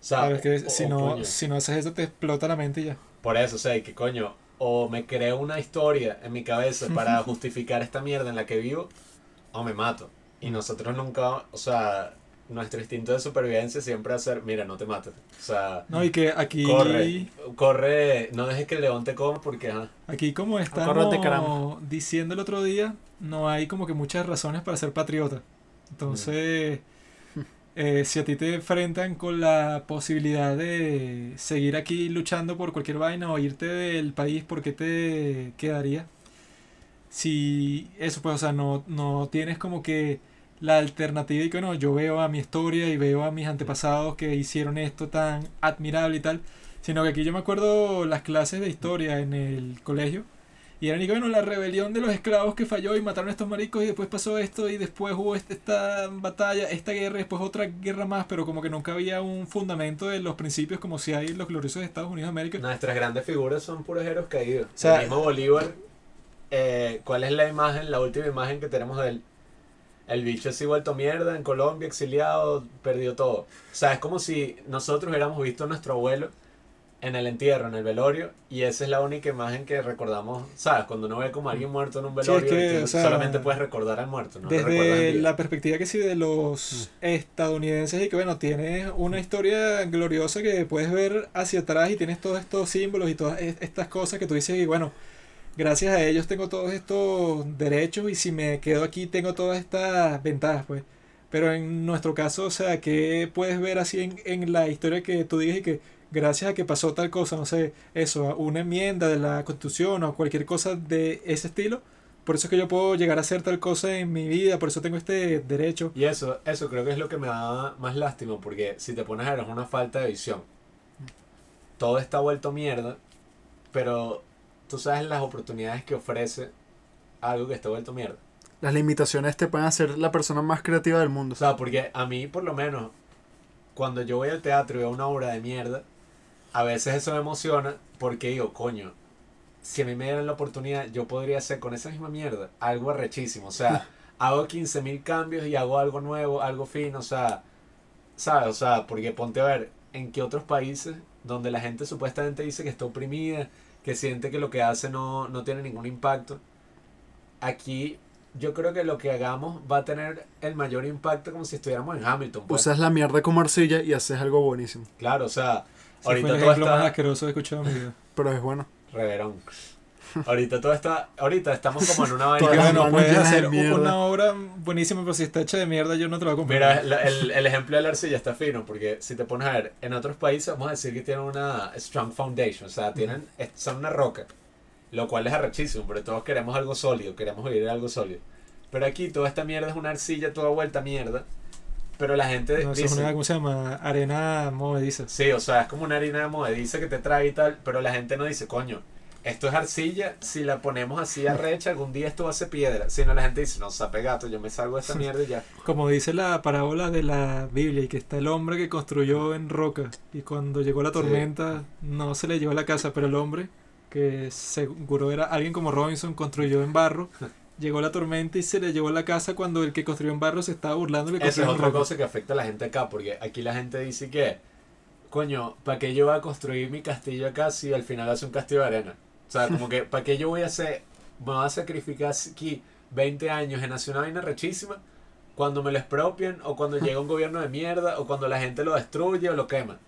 O sea, Claro, es que o- si o no, coño. si no haces eso te explota la mente y ya. Por eso, o sea, que coño, o me creo una historia en mi cabeza para justificar esta mierda en la que vivo, o me mato. Y nosotros nunca, o sea, nuestro instinto de supervivencia siempre va a ser, mira, no te mates. O sea, No, y que aquí, corre, corre, no dejes que el león te coma porque, ajá. aquí como estamos diciendo el otro día, no hay como que muchas razones para ser patriota. Entonces, eh, si a ti te enfrentan con la posibilidad de seguir aquí luchando por cualquier vaina o irte del país, ¿por qué te quedaría? Si eso, pues, o sea, no, no tienes como que la alternativa y que no, yo veo a mi historia y veo a mis antepasados que hicieron esto tan admirable y tal, sino que aquí yo me acuerdo las clases de historia en el colegio y eran y que bueno, la rebelión de los esclavos que falló y mataron a estos maricos y después pasó esto y después hubo este- esta batalla, esta guerra y después otra guerra más, pero como que nunca había un fundamento de los principios como si hay en los gloriosos Estados Unidos de América. Nuestras grandes figuras son puros héroes caídos. sea- el mismo Bolívar, eh, ¿cuál es la imagen, la última imagen que tenemos de él? El bicho así vuelto mierda en Colombia, exiliado, perdió todo. O sea, es como si nosotros hubiéramos visto a nuestro abuelo en el entierro, en el velorio, y esa es la única imagen que recordamos, ¿sabes? Cuando uno ve como a alguien muerto en un Sí, es velorio, que, o sea, solamente puedes recordar al muerto, ¿no? Desde la perspectiva que sí de los estadounidenses y que bueno, tienes una historia gloriosa que puedes ver hacia atrás y tienes todos estos símbolos y todas es- estas cosas que tú dices y bueno, gracias a ellos tengo todos estos derechos y si me quedo aquí tengo todas estas ventajas pues. Pero en nuestro caso, o sea, que puedes ver así en, en la historia que tú digas y que gracias a que pasó tal cosa, no sé, eso, una enmienda de la constitución o cualquier cosa de ese estilo, por eso es que yo puedo llegar a hacer tal cosa en mi vida, por eso tengo este derecho. Y eso, eso creo que es lo que me da más lástima, porque si te pones a ver es una falta de visión. Todo está vuelto mierda, pero tú sabes las oportunidades que ofrece algo que está vuelto mierda. Las limitaciones te pueden hacer la persona más creativa del mundo. O sea, porque a mí, por lo menos, cuando yo voy al teatro y veo una obra de mierda, a veces eso me emociona porque digo, coño, si a mí me dieran la oportunidad, yo podría hacer con esa misma mierda algo arrechísimo. O sea, hago 15.000 cambios y hago algo nuevo, algo fino, o sea, ¿sabes? O sea, porque ponte a ver en qué otros países donde la gente supuestamente dice que está oprimida, que siente que lo que hace no, no tiene ningún impacto. Aquí yo creo que lo que hagamos va a tener el mayor impacto como si estuviéramos en Hamilton. pues. Usas la mierda como arcilla y haces algo buenísimo. Claro, o sea, Sí, fue ahorita el todo ejemplo más está... asqueroso que he escuchado en mi vida. Pero es bueno. Reverón. Ahorita todo está... Ahorita estamos como en una vaina... Manos puedes hacer mierda. una obra buenísima, pero si está hecha de mierda, yo no te la voy a comprar. Mira, la- el, el ejemplo de la arcilla está fino, porque si te pones a ver, en otros países vamos a decir que tienen una strong foundation, o sea, tienen, son una roca, lo cual es arrechísimo, pero todos queremos algo sólido, queremos vivir algo sólido. Pero aquí toda esta mierda es una arcilla toda vuelta a mierda, pero la gente No, es una, ¿cómo se llama? Arena movediza. sí, o sea, es como una harina de movediza que te trae y tal, pero la gente no dice, coño, esto es arcilla, si la ponemos así arrecha, algún día esto va a ser piedra. Si no, la gente dice, no, sape gato, yo me salgo de esta mierda y ya. Como dice la parábola de la Biblia, y que está el hombre que construyó en roca, y cuando llegó la tormenta no se le llevó a la casa, pero el hombre, que seguro era alguien como Robinson, construyó en barro, llegó la tormenta y se le llevó a la casa cuando el que construyó en barro se estaba burlando de que Esa es otra cosa que afecta a la gente acá, porque aquí la gente dice que, coño, ¿para qué yo voy a construir mi castillo acá si al final hace un castillo de arena? O sea, como que, ¿para qué yo voy a hacer, me voy a sacrificar aquí 20 años en hacer una vaina rechísima cuando me lo expropien o cuando llega un gobierno de mierda o cuando la gente lo destruye o lo quema?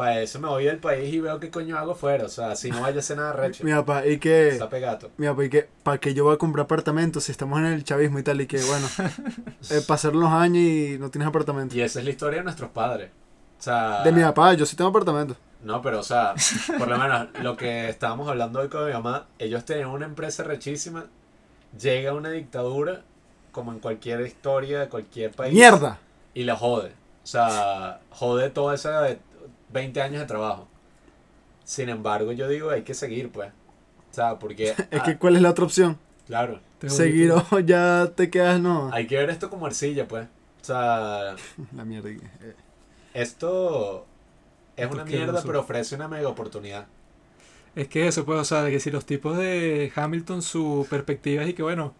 Para eso me voy del país y veo qué coño hago fuera, o sea, si no vaya a hacer nada recho. Mi papá, y que. Está pegato. Mi papá, y que. ¿Para que yo voy a comprar apartamentos si estamos en el chavismo y tal? Y que, bueno. eh, pasaron los años y no tienes apartamento. Y esa es la historia de nuestros padres. O sea, De mi papá, yo sí tengo apartamento. No, pero o sea, por lo menos lo que estábamos hablando hoy con mi mamá, ellos tenían una empresa rechísima, llega una dictadura, como en cualquier historia de cualquier país, ¡Mierda! y la jode. O sea, jode toda esa 20 años de trabajo. Sin embargo, yo digo, hay que seguir, pues. O sea, porque... Es ah, que, ¿cuál es la otra opción? claro, Seguir o ya te quedas, no. hay que ver esto como arcilla, pues. O sea, La mierda. eh, esto es una mierda, pero ofrece una mega oportunidad. Es que eso, pues, o sea, de que si los tipos de Hamilton, su perspectiva es y que, bueno,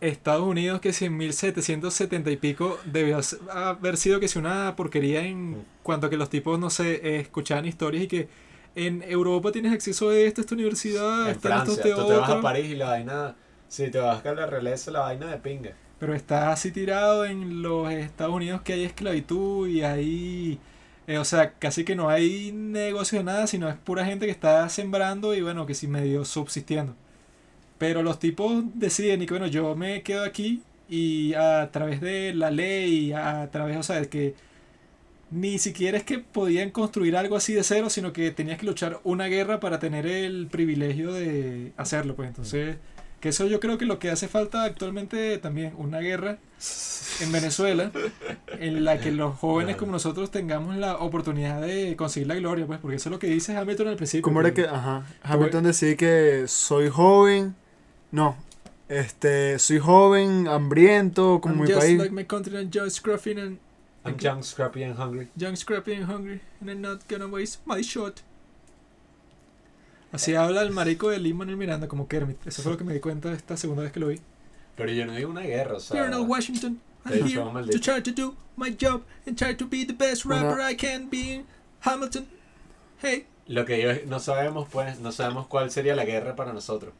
Estados Unidos, que si en 1770 y pico debió haber sido que si una porquería en Mm. cuanto a que los tipos, no sé, escuchaban historias y que en Europa tienes acceso a esto, esta universidad, en están estos Francia, tú te vas a París y la vaina... Si te vas a la realeza, la vaina de pinga. pero está así tirado en los Estados Unidos que hay esclavitud y hay... eh, o sea, casi que no hay negocio de nada, sino es pura gente que está sembrando y bueno, que sí medio subsistiendo. Pero los tipos deciden y que bueno, yo me quedo aquí y a través de la ley, a través, o sea, de que ni siquiera es que podían construir algo así de cero, sino que tenías que luchar una guerra para tener el privilegio de hacerlo, pues entonces Que eso yo creo que lo que hace falta actualmente también, una guerra en Venezuela en la que los jóvenes como nosotros tengamos la oportunidad de conseguir la gloria, pues, porque eso es lo que dice Hamilton al principio. ¿Cómo era que, ajá, Hamilton decía que soy joven, no, este, soy joven, hambriento, como I'm mi just país. like my country and just scruffy and I'm young, scrappy and hungry. young, scrappy and hungry and I'm not gonna waste my shot. Así habla el marico de Lin Manuel Miranda como Kermit. Eso fue lo que me di cuenta esta segunda vez que lo vi. Pero yo no digo una guerra, o sea. Colonel Washington, de I'm here to try to do my job and try to be the best Una- rapper I can be. Hamilton, hey. Lo que yo no sabemos, pues, no sabemos cuál sería la guerra para nosotros.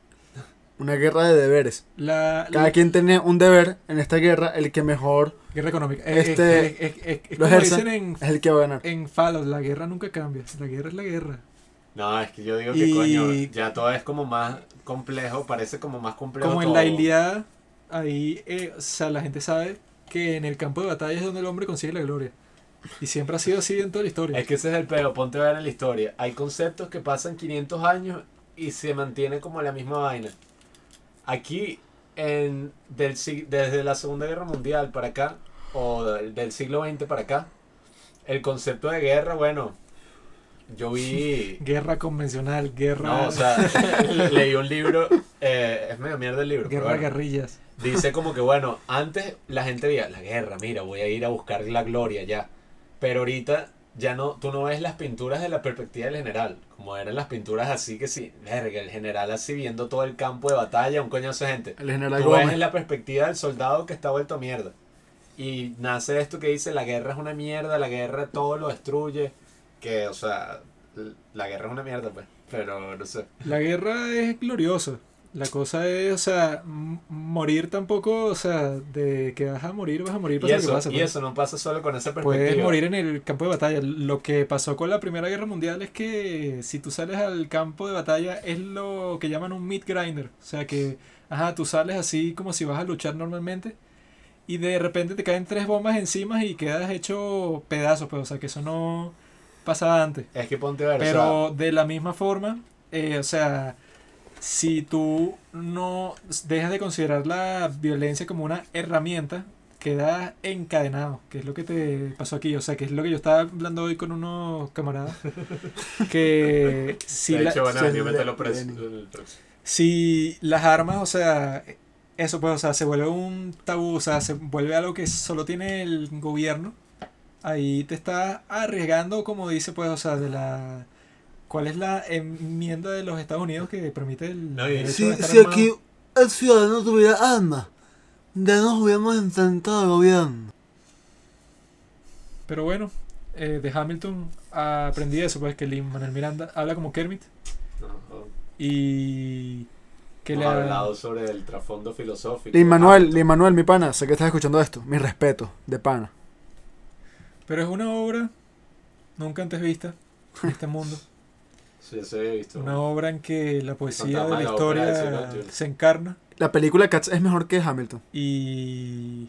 Una guerra de deberes. La, Cada la quien tiene un deber en esta guerra, el que mejor guerra económica. Eh, Este, eh, eh, eh, es lo dicen en, es el que va a ganar. en Fallout, la guerra nunca cambia. La guerra es la guerra. No, es que yo digo que, Y- coño, ya todo es como más complejo, parece como más complejo. Como en la Iliada, ahí, eh, o sea, la gente sabe que en el campo de batalla es donde el hombre consigue la gloria. Y siempre ha sido así en toda la historia. Es que ese es el pedo, ponte a ver en la historia. Hay conceptos que pasan 500 años y se mantiene como la misma vaina. Aquí, en, del, desde la Segunda Guerra Mundial para acá, o del, del siglo XX para acá, el concepto de guerra, bueno, yo vi... Guerra convencional, guerra, No, o sea, leí un libro, eh, es medio mierda el libro, pero guerra bueno. guerrillas. Dice como que bueno, antes la gente veía la guerra, mira, voy a ir a buscar la gloria ya. Pero ahorita ya no, tú no ves las pinturas de la perspectiva del general, como eran las pinturas así que sí, verga, el general así viendo todo el campo de batalla, un coñazo de gente. El general Tú ves en la perspectiva del soldado que está vuelto mierda. Y nace esto que dice la guerra es una mierda, la guerra todo lo destruye. Que, o sea, la guerra es una mierda, pues. Pero no sé. La guerra es gloriosa. La cosa es, o sea, morir tampoco, o sea, de que vas a morir, vas a morir, Y pasa lo que eso, pasa. y pues. eso no pasa solo con esa perspectiva. Puedes morir en el campo de batalla. Lo que pasó con la Primera Guerra Mundial es que si tú sales al campo de batalla es lo que llaman un meat grinder. O sea que, ajá, tú sales así como si vas a luchar normalmente y de repente te caen tres bombas encima y quedas hecho pedazos. Pues, o sea que eso no pasaba antes. Es que ponte a ver, o Pero de la misma forma, eh, o sea, si tú no dejas de considerar la violencia como una herramienta, quedas encadenado, que es lo que te pasó aquí. O sea, que es lo que yo estaba hablando hoy con unos camaradas. Que si, la- hecho a el- si las armas, o sea, eso pues, o sea, se vuelve un tabú, o sea, se vuelve algo que solo tiene el gobierno, ahí te está arriesgando, como dice, pues, o sea, de la... ¿Cuál es la enmienda de los Estados Unidos que permite el No, Si- estar Si aquí el ciudadano tuviera armas, ya nos hubiéramos enfrentado al gobierno. Pero bueno, eh, de Hamilton aprendí eso, pues, que Lin Manuel Miranda habla como Kermit No, no. y que Hemos le hablado sobre el trasfondo filosófico. Lin Manuel, Ah, Lin Manuel, mi pana, sé que estás escuchando esto. Mi respeto, de pana. Pero es una obra nunca antes vista en este mundo. Sí, eso había visto. Una obra en que la poesía de la de historia se encarna La película Cats es mejor que Hamilton. y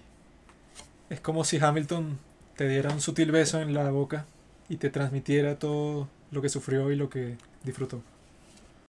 es como si Hamilton te diera un sutil beso en la boca y te transmitiera todo lo que sufrió y lo que disfrutó.